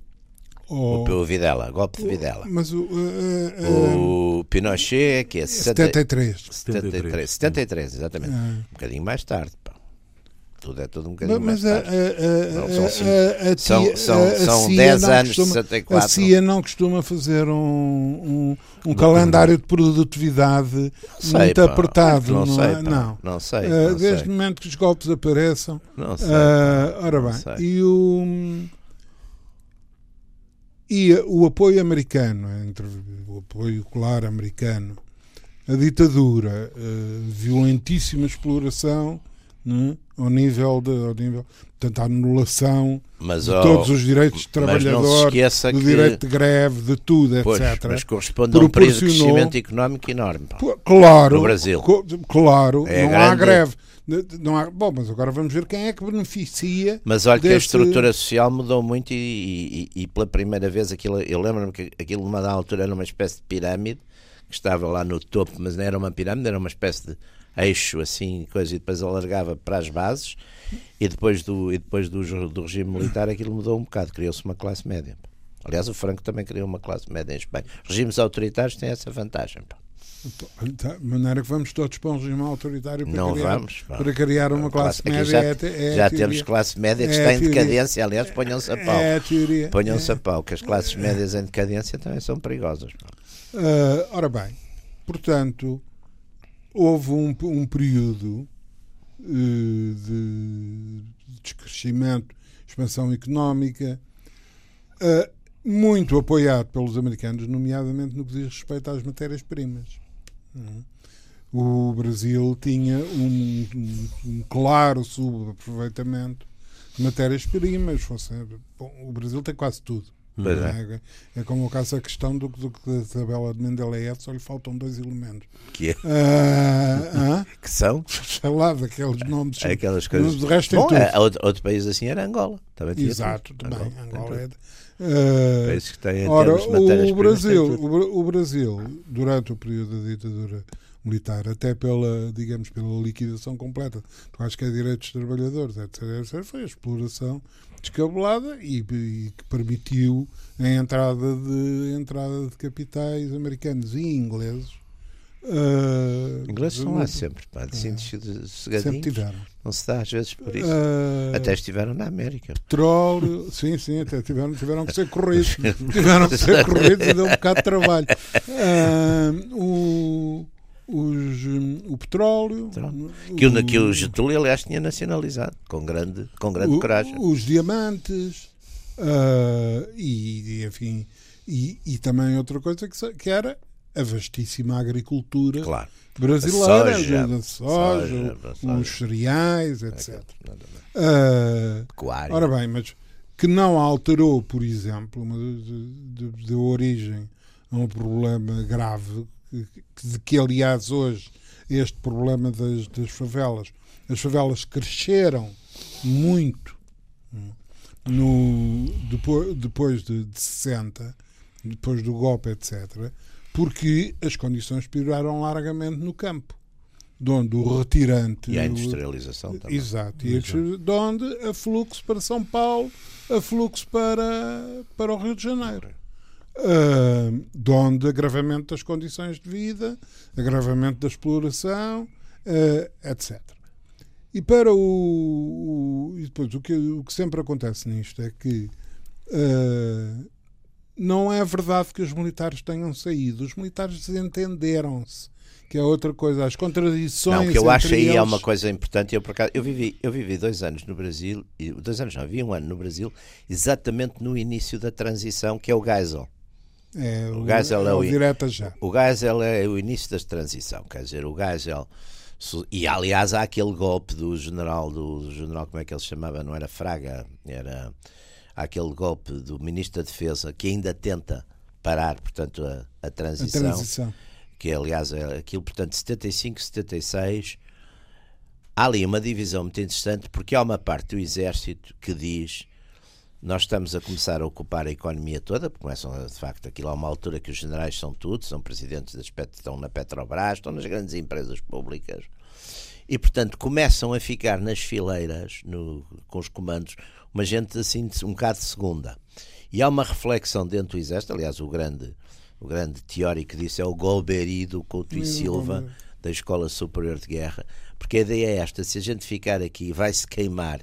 Speaker 3: ao,
Speaker 2: o Videla, golpe de Videla.
Speaker 3: mas o, eh, eh,
Speaker 2: O Pinochet, que é 70
Speaker 3: 73.
Speaker 2: 73, 73, exatamente.
Speaker 3: Ah.
Speaker 2: Um bocadinho mais tarde. Tudo é tudo um
Speaker 3: Mas,
Speaker 2: bocadinho
Speaker 3: mas
Speaker 2: mais Não, são cinco.
Speaker 3: a, a, a
Speaker 2: São- são-
Speaker 3: a- a
Speaker 2: são
Speaker 3: CIA
Speaker 2: 10
Speaker 3: não
Speaker 2: anos,
Speaker 3: costuma-
Speaker 2: 64.
Speaker 3: A CIA não costuma fazer um, um, um calendário de produtividade
Speaker 2: Sei,
Speaker 3: muito
Speaker 2: pá.
Speaker 3: apertado.
Speaker 2: Não,
Speaker 3: Não,
Speaker 2: sei,
Speaker 3: é?
Speaker 2: pá.
Speaker 3: não.
Speaker 2: Não sei,
Speaker 3: Ah,
Speaker 2: não
Speaker 3: desde o momento que os golpes apareçam.
Speaker 2: Não sei.
Speaker 3: Ah, ora bem,
Speaker 2: sei.
Speaker 3: e o, e o apoio americano, entre o apoio claro americano, a ditadura, a violentíssima exploração né, ao nível de, ao nível, portanto, a anulação
Speaker 2: Mas,
Speaker 3: de
Speaker 2: ó,
Speaker 3: todos os direitos de trabalhador, do
Speaker 2: que-
Speaker 3: direito de greve, de tudo,
Speaker 2: Pois,
Speaker 3: etc.
Speaker 2: mas corresponde a um período de crescimento económico enorme.
Speaker 3: Pô, Claro,
Speaker 2: No Brasil.
Speaker 3: claro,
Speaker 2: É
Speaker 3: não há
Speaker 2: grande.
Speaker 3: greve. Não há, bom, mas agora vamos ver quem é que beneficia.
Speaker 2: Mas olha que a estrutura social mudou muito e, e- e pela primeira vez aquilo, eu lembro-me que aquilo numa altura era uma espécie de pirâmide que estava lá no topo, mas não era uma pirâmide, era uma espécie de eixo assim, coisa, e depois alargava para as bases e depois do, e depois do, do regime militar aquilo mudou um bocado, criou-se uma classe média. Aliás, o Franco também criou uma classe média em Espanha. Regimes autoritários têm essa vantagem.
Speaker 3: Tá, De maneira que vamos todos para um regime autoritário para,
Speaker 2: Não
Speaker 3: criar,
Speaker 2: vamos. pá.
Speaker 3: para criar uma classe
Speaker 2: Aqui
Speaker 3: média.
Speaker 2: já,
Speaker 3: é, é
Speaker 2: já temos classe média que
Speaker 3: É
Speaker 2: está em decadência. Aliás, ponham-se a pau.
Speaker 3: É a teoria.
Speaker 2: Ponham-se
Speaker 3: É.
Speaker 2: a pau, que as classes médias em decadência também são perigosas.
Speaker 3: Ah, ora bem, portanto, houve um, um período eh, de descrescimento, expansão económica, ah, muito apoiado pelos americanos, nomeadamente no que diz respeito às matérias-primas. Hum. O Brasil tinha um, um- um claro subaproveitamento de matérias-primas. O Brasil tem quase tudo.
Speaker 2: Pois
Speaker 3: Não
Speaker 2: é.
Speaker 3: é? É como o caso da questão do, do que da tabela de Mendeleev só lhe faltam dois elementos.
Speaker 2: Que, é-
Speaker 3: Ah,
Speaker 2: que são
Speaker 3: sei lá, daqueles nomes.
Speaker 2: aquelas coisas.
Speaker 3: De resto
Speaker 2: Bom,
Speaker 3: tudo.
Speaker 2: é, outro, outro país assim era Angola. Também tinha
Speaker 3: Exato,
Speaker 2: tudo.
Speaker 3: também.
Speaker 2: tem
Speaker 3: Angola é.
Speaker 2: tudo. Países que têm
Speaker 3: Ora, o Brasil, o, o Brasil, durante o período da ditadura militar, até pela, digamos, pela liquidação completa de quaisquer direitos dos trabalhadores, etc., etc., foi a exploração descabelada e, e que permitiu a entrada de, a entrada de capitais americanos e ingleses Uh,
Speaker 2: Ingleses estão lá sempre, pá, assim,
Speaker 3: sempre
Speaker 2: cegadinhos.
Speaker 3: tiveram.
Speaker 2: Não se dá às vezes por isso.
Speaker 3: Uh,
Speaker 2: Até estiveram na América.
Speaker 3: petróleo, sim, sim, até tiveram, tiveram que ser corridos. tiveram que ser corridos e deu um bocado de trabalho. Ah, o, os, hum, o petróleo,
Speaker 2: Petróleo. Que o, que o Getúlio, aliás, tinha nacionalizado, com grande, com grande
Speaker 3: o-
Speaker 2: coragem.
Speaker 3: os diamantes ah, e, enfim e, e também outra coisa que, que era a vastíssima agricultura
Speaker 2: Claro.
Speaker 3: brasileira,
Speaker 2: A soja,
Speaker 3: da soja,
Speaker 2: a soja.
Speaker 3: os cereais, etc. Ah,
Speaker 2: Pecuária.
Speaker 3: ora bem, mas que não alterou, por exemplo, uma de, de, de- de origem a um problema grave, de que aliás hoje este problema das, das favelas, as favelas cresceram muito hum, no, depois, depois de, de 60, depois do golpe, etc., porque as condições pioraram largamente no campo, de onde o retirante.
Speaker 2: E a industrialização também.
Speaker 3: Exato. E de onde a fluxo para São Paulo, a fluxo para, para o Rio de Janeiro. Ah, de onde agravamento das condições de vida, agravamento da exploração, ah, etc. E para o, o- e depois o que, o que sempre acontece nisto é que ah, não é verdade que os militares tenham saído. Os militares desentenderam-se, que é outra coisa. As contradições.
Speaker 2: Não, o que eu acho aí é uma coisa importante. Eu, por acaso, eu, vivi, eu vivi dois anos no Brasil, dois anos não, vivi um ano no Brasil, exatamente no início da transição, que é o Geisel.
Speaker 3: É,
Speaker 2: O Geisel é
Speaker 3: é
Speaker 2: o-
Speaker 3: o direta já.
Speaker 2: O Geisel é o início da transição, quer dizer, o Geisel. E aliás, há aquele golpe do general, do general, como é que ele se chamava? Não era Fraga, era aquele golpe do ministro da Defesa que ainda tenta parar, portanto, a, a
Speaker 3: A
Speaker 2: transição.
Speaker 3: transição.
Speaker 2: que aliás é aquilo, portanto, 75, 76, há ali uma divisão muito interessante, porque há uma parte do exército que diz nós estamos a começar a ocupar a economia toda, porque começam, a, de facto, aquilo há uma altura que os generais são tudo, são presidentes das pet, estão na Petrobras, estão nas grandes empresas públicas, e portanto começam a ficar nas fileiras, no- com os comandos, uma gente assim um bocado de segunda. E há uma reflexão dentro do exército, aliás, o grande, o grande teórico disso é o Golbery do Couto e Silva, da Escola Superior de Guerra, porque a ideia é esta: se a gente ficar aqui, vai-se queimar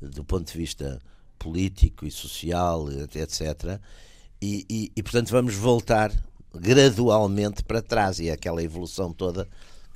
Speaker 2: do ponto de vista político e social, etc. E, e, e, portanto vamos voltar gradualmente para trás e é aquela evolução toda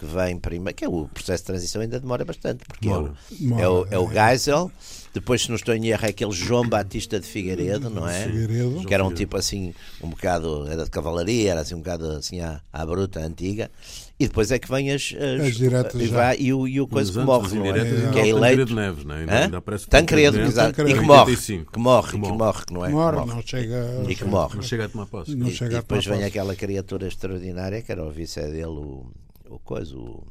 Speaker 2: que vem primeiro, que é o processo de transição ainda demora bastante, porque é o,
Speaker 3: Demora.
Speaker 2: é o, é o Geisel, depois se não estou em erro é aquele João Batista de Figueiredo, não é?
Speaker 3: Figueiredo.
Speaker 2: que era um tipo assim, um bocado, era de cavalaria, era assim um bocado assim à, à bruta antiga, e depois é que vem as, as,
Speaker 3: As diretas
Speaker 2: e, vai- e o, e o coisa que morre, não é?
Speaker 3: É.
Speaker 2: que é eleito.
Speaker 4: Tancredo Neves, não é?
Speaker 2: Tancredo, exato, e que morre,
Speaker 4: 85.
Speaker 2: que morre,
Speaker 4: Que
Speaker 2: que
Speaker 4: morre.
Speaker 2: que não é?
Speaker 3: Morre,
Speaker 2: Morre.
Speaker 3: não chega.
Speaker 2: E que morre.
Speaker 4: Não chega a tomar posse.
Speaker 3: Não
Speaker 2: E,
Speaker 3: chega
Speaker 2: e depois vem aquela criatura extraordinária que era o vice dele, o, o coisa, o,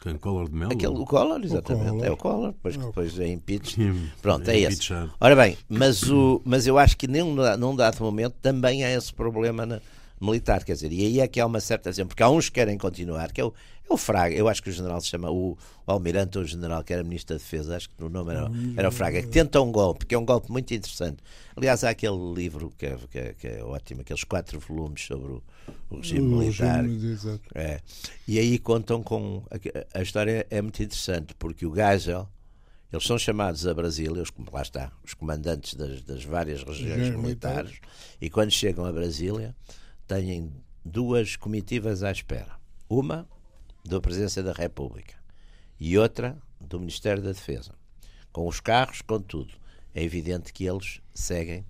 Speaker 4: Quem? Collor de Melo?
Speaker 2: aquele, o Collor, exatamente,
Speaker 3: Collor.
Speaker 2: é o Collor, depois,
Speaker 3: É o
Speaker 2: depois é impeached.
Speaker 4: Hum,
Speaker 2: Pronto, é esse.
Speaker 4: empichado.
Speaker 2: Ora bem, mas, o, mas eu acho que num, num dado momento também há esse problema na- militar, quer dizer, e aí é que há uma certa exemplo, porque há uns que querem continuar, que é o, é o Fraga, eu acho que o general se chama, o, o almirante ou o general que era ministro da Defesa, acho que o nome era, era o Fraga, que tenta um golpe, que é um golpe muito interessante. Aliás, há aquele livro que é, que é, que é ótimo, aqueles quatro volumes sobre o, o regime
Speaker 3: O
Speaker 2: militar.
Speaker 3: regime.
Speaker 2: É. E aí contam com. A, a história é muito interessante, porque o Geisel, eles são chamados a Brasília, os, lá está, os comandantes das, das várias regiões
Speaker 3: Regiões
Speaker 2: militares, e quando chegam a Brasília, têm duas comitivas à espera. Uma da Presidência da República e outra do Ministério da Defesa. Com os carros, com tudo. É evidente que eles seguem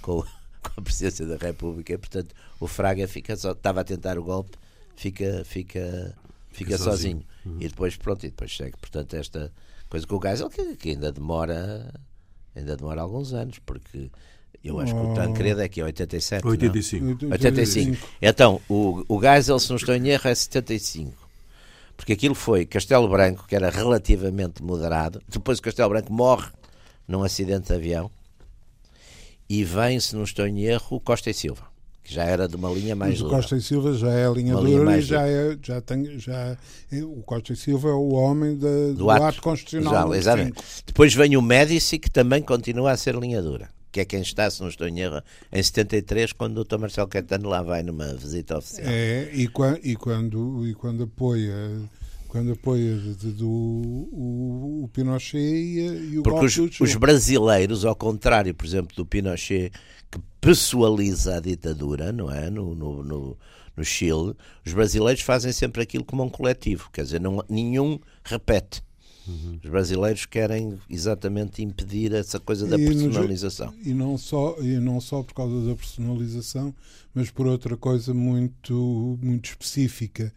Speaker 2: com, com a Presidência da República, e, portanto, o Fraga fica só, estava a tentar o golpe, fica, fica, fica
Speaker 4: Fica
Speaker 2: sozinho.
Speaker 4: sozinho.
Speaker 2: E depois, pronto, e depois segue. Portanto, esta coisa com o Geisel, que, que ainda demora ainda demora alguns anos, porque eu acho que o
Speaker 3: Oh.
Speaker 2: Tancredo é que é 87. não?
Speaker 4: 85.
Speaker 2: 85. Então, o, o Geisel, se não estou em erro, é 75. Porque aquilo foi Castelo Branco, que era relativamente moderado. Depois o Castelo Branco morre num acidente de avião. E vem, se não estou em erro, o Costa e Silva, que já era de uma linha mais
Speaker 3: Mas o
Speaker 2: dura.
Speaker 3: Costa e Silva já é a linha
Speaker 2: Uma linha
Speaker 3: dura e
Speaker 2: mais
Speaker 3: já, é, já tem. Já é- o Costa e Silva é o homem da- do,
Speaker 2: do
Speaker 3: ato,
Speaker 2: ato,
Speaker 3: constitucional.
Speaker 2: Já, exatamente. Depois vem o Médici, que também continua a ser linha dura. que é quem está, se não estou em erro, em 73, quando o Dr. Marcelo Caetano lá vai numa visita oficial.
Speaker 3: É, e, e quando, e quando apoia, quando apoia de- do, o, o Pinochet e, e o
Speaker 2: Porque os, os brasileiros, ao contrário, por exemplo, do Pinochet, que pessoaliza a ditadura, não é? No, no, no, no Chile, os brasileiros fazem sempre aquilo como um coletivo, quer dizer, não, nenhum repete. Os brasileiros querem exatamente impedir essa coisa da
Speaker 3: E no-
Speaker 2: personalização.
Speaker 3: E não, só, e não só por causa da personalização, mas por outra coisa muito, muito específica,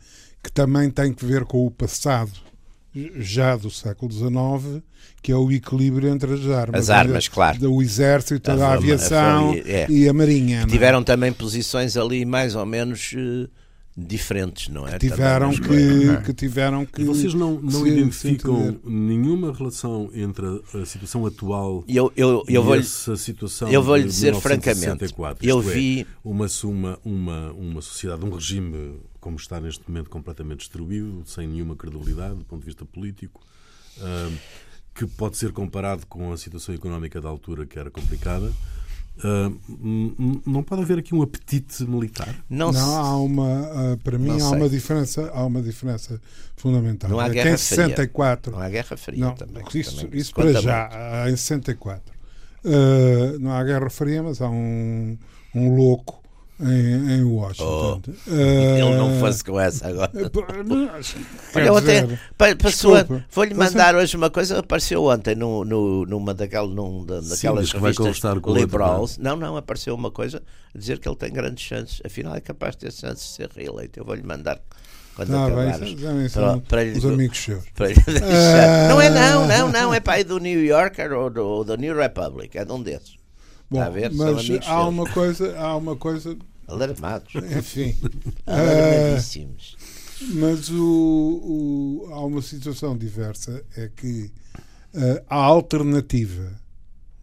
Speaker 3: que também tem que ver com o passado já do século XIX, que é o equilíbrio entre as armas.
Speaker 2: As armas, claro.
Speaker 3: Do exército,
Speaker 2: A a
Speaker 3: aviação
Speaker 2: fama- é.
Speaker 3: e a marinha. não é?
Speaker 2: Tiveram também posições ali mais ou menos eh, diferentes, não é?
Speaker 3: tiveram
Speaker 2: Também,
Speaker 3: que,
Speaker 2: não é?
Speaker 3: que tiveram que
Speaker 4: E vocês não, não identificam nenhuma relação entre a, a situação atual
Speaker 2: E eu, eu, eu
Speaker 4: e
Speaker 2: vou
Speaker 4: essa situação
Speaker 2: eu vou-lhe
Speaker 4: de
Speaker 2: dizer
Speaker 4: 1964?
Speaker 2: francamente, eu
Speaker 4: é,
Speaker 2: vi-
Speaker 4: uma, uma, uma, uma sociedade, um regime como está neste momento completamente destruído, sem nenhuma credibilidade do ponto de vista político, ah, que pode ser comparado com a situação económica da altura que era complicada. M- não pode haver aqui um apetite militar?
Speaker 2: não,
Speaker 3: Não, há uma, ah, para mim há
Speaker 2: sei.
Speaker 3: uma diferença, há uma diferença fundamental.
Speaker 2: Não há
Speaker 3: é
Speaker 2: Guerra
Speaker 3: em
Speaker 2: Fria.
Speaker 3: 64,
Speaker 2: não há Guerra Fria
Speaker 3: não,
Speaker 2: também.
Speaker 3: isso,
Speaker 2: também
Speaker 3: isso para já, em 64. Ah, não há Guerra Fria, mas há um, um louco em, em Washington. Ah,
Speaker 2: Ele não fosse com essa agora.
Speaker 3: Quer
Speaker 2: Olha, ontem, passou, vou-lhe
Speaker 3: Você-
Speaker 2: mandar hoje uma coisa, apareceu ontem no, no, numa daquelas, num, da- daquelas
Speaker 4: que vai
Speaker 2: revistas
Speaker 4: outro,
Speaker 2: liberals. Não, não, apareceu uma coisa a dizer que ele tem grandes chances, afinal é capaz de ter chances de ser reeleito. Eu vou-lhe mandar quando
Speaker 3: Tá bem,
Speaker 2: acabares.
Speaker 3: também
Speaker 2: para- para lhe-
Speaker 3: os amigos seus.
Speaker 2: para.
Speaker 3: Ah.
Speaker 2: Não é não, não, não, é pai do New Yorker ou do, ou do New Republic, é de um desses.
Speaker 3: Bom,
Speaker 2: a ver?
Speaker 3: Mas há uma coisa, há uma coisa,
Speaker 2: Alarmados.
Speaker 3: enfim.
Speaker 2: Alarmadíssimos.
Speaker 3: Mas o, o- há uma situação diversa, é que eh, a alternativa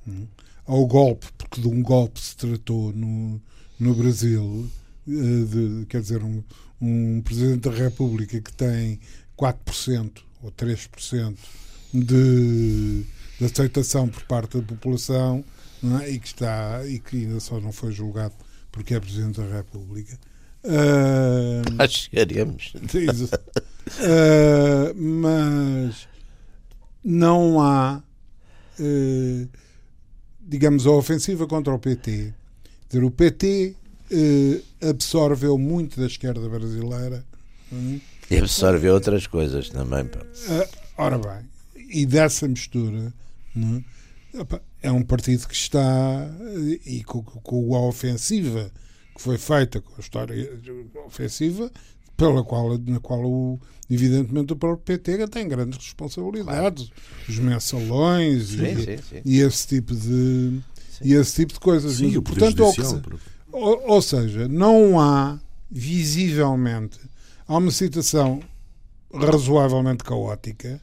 Speaker 3: hum, ao golpe, porque de um golpe se tratou no, no Brasil, eh, de- quer dizer, um, um Presidente da República que tem 4% ou 3% de, de aceitação por parte da população é? e, que está, e que ainda só não foi julgado porque é Presidente da República. Ah,
Speaker 2: Nós chegaremos.
Speaker 3: Uh, mas não há, uh, digamos, a ofensiva contra o PT. Dizer, o PT uh, absorveu muito da esquerda brasileira. hum,
Speaker 2: E absorveu outras coisas também. pá.
Speaker 3: Uh, ora bem, e dessa mistura não é? É um partido que está uh, e com, com a ofensiva que foi feita com a história ofensiva pela qual, na qual o, evidentemente o próprio PT tem grandes responsabilidades os mensalões
Speaker 2: Sim,
Speaker 3: e,
Speaker 2: sim, sim.
Speaker 3: e esse tipo de e esse tipo de coisas
Speaker 4: Sim,
Speaker 3: Mas,
Speaker 4: o
Speaker 3: portanto, ao que ou, ou seja, não há visivelmente há uma situação razoavelmente caótica.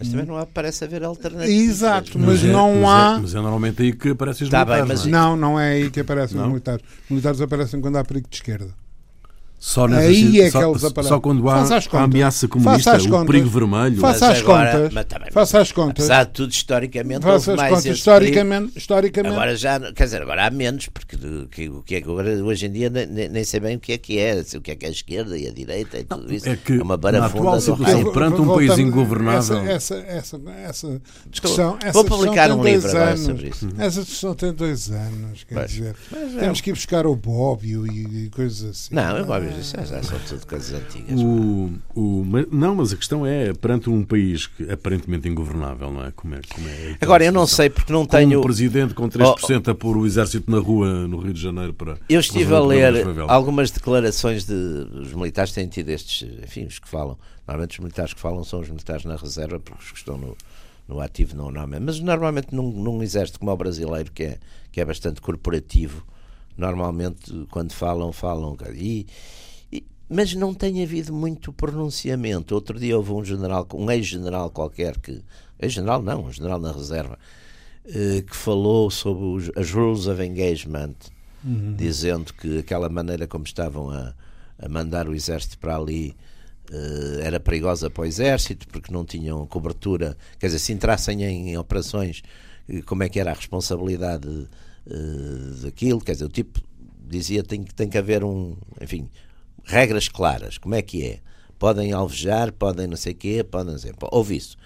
Speaker 2: Mas também não há, parece haver alternativas.
Speaker 3: Exato, mas
Speaker 4: é,
Speaker 3: não
Speaker 4: mas
Speaker 3: há.
Speaker 4: É, mas é normalmente aí que aparecem os
Speaker 2: Tá bem,
Speaker 4: militares,
Speaker 2: mas-
Speaker 4: não é?
Speaker 3: Não, não é aí que aparecem
Speaker 4: Não?
Speaker 3: os militares. Os militares aparecem quando há perigo de esquerda.
Speaker 4: Só
Speaker 3: Aí é que
Speaker 4: só, só quando há a ameaça comunista, o
Speaker 3: contas.
Speaker 4: perigo vermelho.
Speaker 3: Faça as
Speaker 2: agora-
Speaker 3: contas.
Speaker 2: mas também-
Speaker 3: Faça as contas.
Speaker 2: Apesar de tudo, historicamente,
Speaker 3: Faça
Speaker 2: houve
Speaker 3: as
Speaker 2: mais
Speaker 3: contas. Historicamente, historicamente
Speaker 2: Agora já, quer dizer, agora há menos, porque o que é que agora, hoje em dia nem, nem- bem o que é que é, o que é que é a esquerda e a direita e tudo isso.
Speaker 4: é que
Speaker 2: uma
Speaker 4: na
Speaker 2: barafunda
Speaker 4: atual
Speaker 2: do
Speaker 4: situação,
Speaker 2: raio.
Speaker 3: Vou-
Speaker 4: perante um país ingovernável.
Speaker 3: Essa, essa, essa, essa discussão. Essa
Speaker 2: Vou publicar um livro agora
Speaker 3: anos.
Speaker 2: sobre isso.
Speaker 3: Essa discussão tem dois anos. Quer dizer,
Speaker 2: Mas é-
Speaker 3: temos que ir buscar o Bobbio e, coisas assim.
Speaker 2: Não, eu vou isso, já, são tudo coisas antigas.
Speaker 4: O, o, mas- não, mas a questão é, perante um país que aparentemente ingovernável, não é? Como é, como é
Speaker 2: Agora, eu não sei, porque não tenho.
Speaker 4: um presidente com 3% a pôr o exército na rua no Rio de Janeiro para.
Speaker 2: Eu estive a
Speaker 4: o
Speaker 2: ler algumas declarações de. Os militares têm tido estes. Enfim, os que falam. Normalmente os militares que falam são os militares na reserva, porque os que estão no, no ativo não normalmente. Mas normalmente num, num exército como o brasileiro, que é, que é bastante corporativo, normalmente quando falam, falam. E, e- mas não tem havido muito pronunciamento. Outro dia houve um general, um ex-general qualquer que. Ex-general não, um general na reserva, eh, que falou sobre os, as rules of engagement dizendo que aquela maneira como estavam a, a mandar o exército para ali eh, era perigosa para o exército porque não tinham cobertura, quer dizer, se entrassem em, operações como é que era a responsabilidade uh, daquilo, quer dizer, o tipo dizia tem, tem que haver um, enfim, regras claras, como é que é? Podem alvejar, podem não sei o quê, podem dizer, houve isso.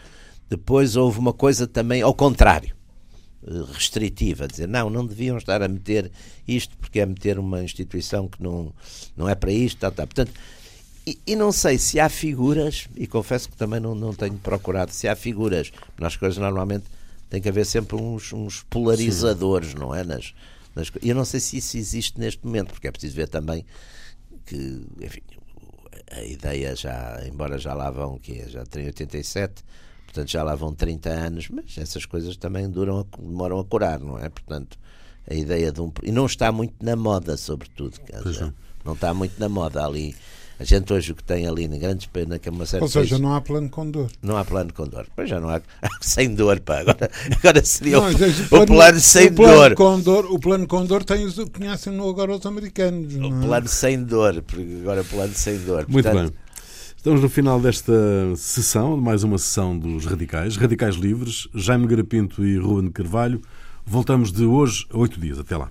Speaker 2: Depois houve uma coisa também ao contrário, eh, restritiva, dizer não, não deviam estar a meter isto porque é meter uma instituição que não, não é para isto, tal, tal. Portanto, e, e, não sei se há figuras, e confesso que também não, não tenho procurado, se há figuras, nas coisas normalmente tem que haver sempre uns, uns polarizadores, Sim. não é? Nas, nas, eu não sei se isso existe neste momento, porque é preciso ver também que, enfim, a ideia já, embora já lá vão, que é, já tem 87, portanto já lá vão 30 anos, mas essas coisas também duram, demoram a curar, não é? Portanto, a ideia de um. E não está muito na moda, sobretudo. Dizer, não está muito na moda ali a gente hoje o que tem ali na grande pena que é uma certa.
Speaker 3: Ou seja, não há plano com dor.
Speaker 2: Não há plano com dor. Pois já não há. sem dor, pá. Agora, agora seria não, o, o, plano, plano sem o plano dor.
Speaker 3: Com dor. O plano com dor tem os, conhecem-no agora os americanos.
Speaker 2: O é? plano sem dor. Porque agora o plano sem dor.
Speaker 1: Muito Portanto, bem. Estamos no final desta sessão, mais uma sessão dos Radicais, Radicais Livres, Jaime Garapinto e Ruben Carvalho. Voltamos de hoje a oito dias. Até lá.